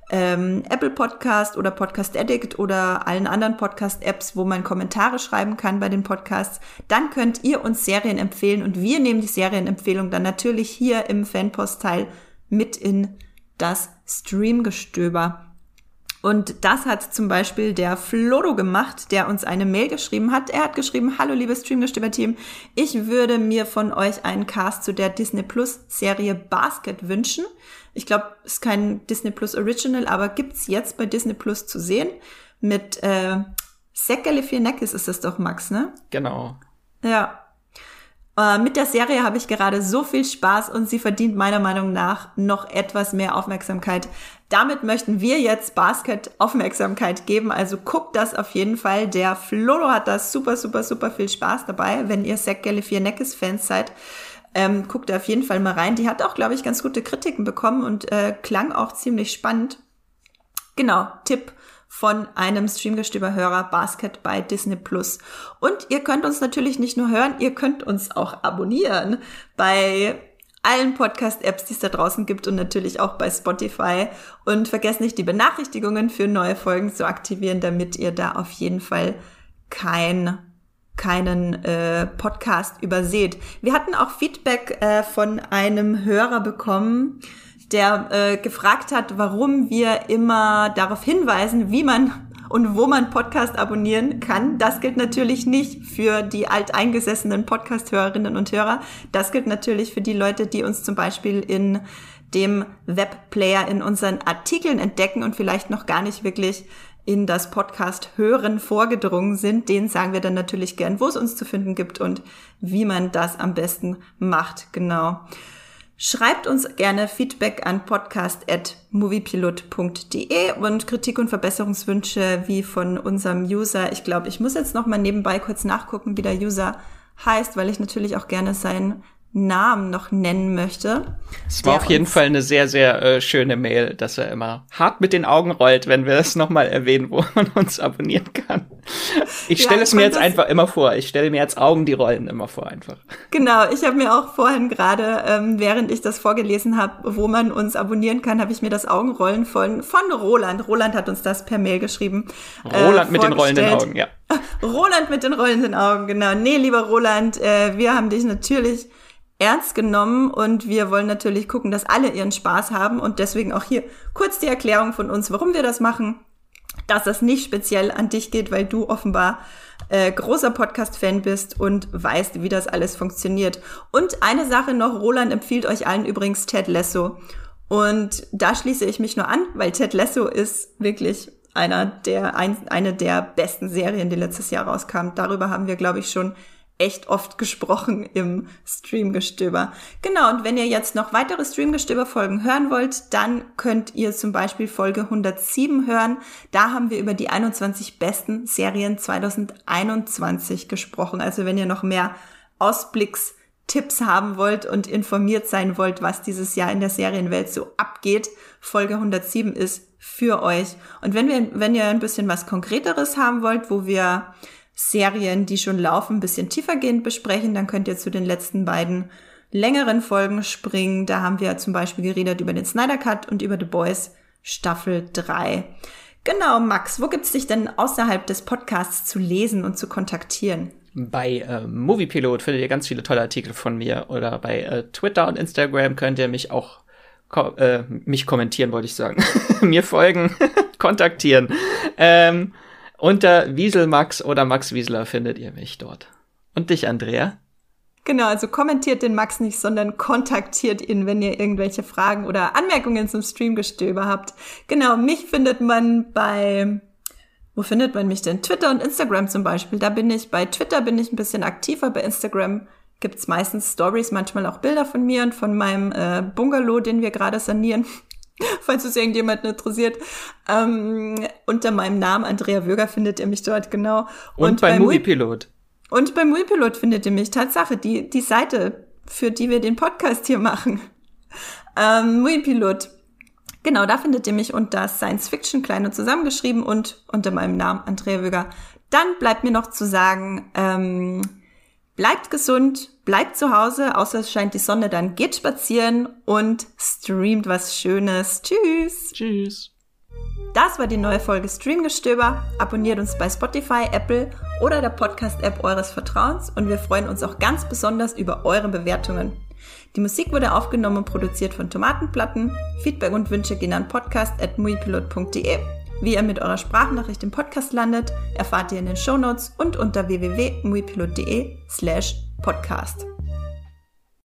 ähm, Apple Podcast oder Podcast Addict oder allen anderen Podcast-Apps, wo man Kommentare schreiben kann bei den Podcasts, dann könnt ihr uns Serien empfehlen und wir nehmen die Serienempfehlung dann natürlich hier im Fanpost-Teil mit in das Streamgestöber. Und das hat zum Beispiel der Flodo gemacht, der uns eine Mail geschrieben hat. Er hat geschrieben, hallo liebes Streamgestöber-Team, ich würde mir von euch einen Cast zu der Disney Plus Serie Basket wünschen. Ich glaube, es ist kein Disney Plus Original, aber gibt's jetzt bei Disney Plus zu sehen. Mit äh, Zach Galifianakis ist das doch, Max, ne? Genau. Ja, äh, mit der Serie habe ich gerade so viel Spaß und sie verdient meiner Meinung nach noch etwas mehr Aufmerksamkeit. Damit möchten wir jetzt Basket Aufmerksamkeit geben. Also guckt das auf jeden Fall. Der Flolo hat da super, super, super viel Spaß dabei. Wenn ihr Zach Galifianakis Fans seid, ähm, guckt da auf jeden Fall mal rein. Die hat auch, glaube ich, ganz gute Kritiken bekommen und äh, klang auch ziemlich spannend. Genau, Tipp von einem Streamgestöber-Hörer Basket bei Disney Plus. Und ihr könnt uns natürlich nicht nur hören, ihr könnt uns auch abonnieren bei allen Podcast-Apps, die es da draußen gibt und natürlich auch bei Spotify. Und vergesst nicht, die Benachrichtigungen für neue Folgen zu aktivieren, damit ihr da auf jeden Fall kein keinen äh, Podcast überseht. Wir hatten auch Feedback äh, von einem Hörer bekommen, der äh, gefragt hat, warum wir immer darauf hinweisen, wie man und wo man Podcast abonnieren kann. Das gilt natürlich nicht für die alteingesessenen Podcast-Hörerinnen und Hörer. Das gilt natürlich für die Leute, die uns zum Beispiel in dem Webplayer in unseren Artikeln entdecken und vielleicht noch gar nicht wirklich in das Podcast Hören vorgedrungen sind. Den sagen wir dann natürlich gern, wo es uns zu finden gibt und wie man das am besten macht. Genau. Schreibt uns gerne Feedback an podcast.moviepilot.de und Kritik und Verbesserungswünsche wie von unserem User. Ich glaube, ich muss jetzt noch mal nebenbei kurz nachgucken, wie der User heißt, weil ich natürlich auch gerne sein Namen noch nennen möchte. Es war auf jeden Fall eine sehr, sehr äh, schöne Mail, dass er immer hart mit den Augen rollt, wenn wir das nochmal erwähnen, wo man uns abonnieren kann. Ich stelle ja, es mir jetzt einfach immer vor. Ich stelle mir jetzt Augen, die rollen immer vor einfach. Genau, ich habe mir auch vorhin gerade, ähm, während ich das vorgelesen habe, wo man uns abonnieren kann, habe ich mir das Augenrollen von, von Roland. Roland hat uns das per Mail geschrieben. Roland äh, mit den rollenden Augen, ja. Roland mit den rollenden Augen, genau. Nee, lieber Roland, äh, wir haben dich natürlich ernst genommen und wir wollen natürlich gucken, dass alle ihren Spaß haben und deswegen auch hier kurz die Erklärung von uns, warum wir das machen, dass das nicht speziell an dich geht, weil du offenbar äh, großer Podcast-Fan bist und weißt, wie das alles funktioniert. Und eine Sache noch, Roland empfiehlt euch allen übrigens Ted Lasso. Und da schließe ich mich nur an, weil Ted Lasso ist wirklich einer der, ein, eine der besten Serien, die letztes Jahr rauskam. Darüber haben wir, glaube ich, schon echt oft gesprochen im Streamgestöber. Genau, und wenn ihr jetzt noch weitere Streamgestöber-Folgen hören wollt, dann könnt ihr zum Beispiel Folge 107 hören. Da haben wir über die 21 besten Serien 2021 gesprochen. Also wenn ihr noch mehr Ausblickstipps haben wollt und informiert sein wollt, was dieses Jahr in der Serienwelt so abgeht, Folge 107 ist für euch. Und wenn wir, wenn ihr ein bisschen was Konkreteres haben wollt, wo wir Serien, die schon laufen, ein bisschen tiefergehend besprechen. Dann könnt ihr zu den letzten beiden längeren Folgen springen. Da haben wir zum Beispiel geredet über den Snyder Cut und über The Boys Staffel 3. Genau, Max, wo gibt's dich denn außerhalb des Podcasts zu lesen und zu kontaktieren? Bei äh, Moviepilot findet ihr ganz viele tolle Artikel von mir oder bei äh, Twitter und Instagram könnt ihr mich auch ko äh, mich kommentieren, wollte ich sagen. mir folgen, kontaktieren. Ähm, unter Wieselmax oder Max Wiesler findet ihr mich dort. Und dich, Andrea? Genau, also kommentiert den Max nicht, sondern kontaktiert ihn, wenn ihr irgendwelche Fragen oder Anmerkungen zum Streamgestöber habt. Genau, mich findet man bei, wo findet man mich denn? Twitter und Instagram zum Beispiel. Da bin ich, bei Twitter bin ich ein bisschen aktiver, bei Instagram gibt's meistens Stories, manchmal auch Bilder von mir und von meinem äh, Bungalow, den wir gerade sanieren. Falls es irgendjemanden interessiert. Ähm, unter meinem Namen Andrea Wöger findet ihr mich dort, genau. Und, und bei Moviepilot. Und beim Moviepilot findet ihr mich, Tatsache, die, die Seite, für die wir den Podcast hier machen. Ähm, Moviepilot. Genau, da findet ihr mich unter Science Fiction klein und zusammengeschrieben und unter meinem Namen Andrea Wöger. Dann bleibt mir noch zu sagen, ähm, bleibt gesund, bleibt zu Hause, außer es scheint die Sonne, dann geht spazieren und streamt was Schönes. Tschüss. Tschüss. Das war die neue Folge Streamgestöber. Abonniert uns bei Spotify, Apple oder der Podcast-App eures Vertrauens und wir freuen uns auch ganz besonders über eure Bewertungen. Die Musik wurde aufgenommen und produziert von Tomatenplatten. Feedback und Wünsche gehen an podcast.muipilot.de. Wie ihr mit eurer Sprachnachricht im Podcast landet, erfahrt ihr in den Shownotes und unter www.muipilot.de slash podcast.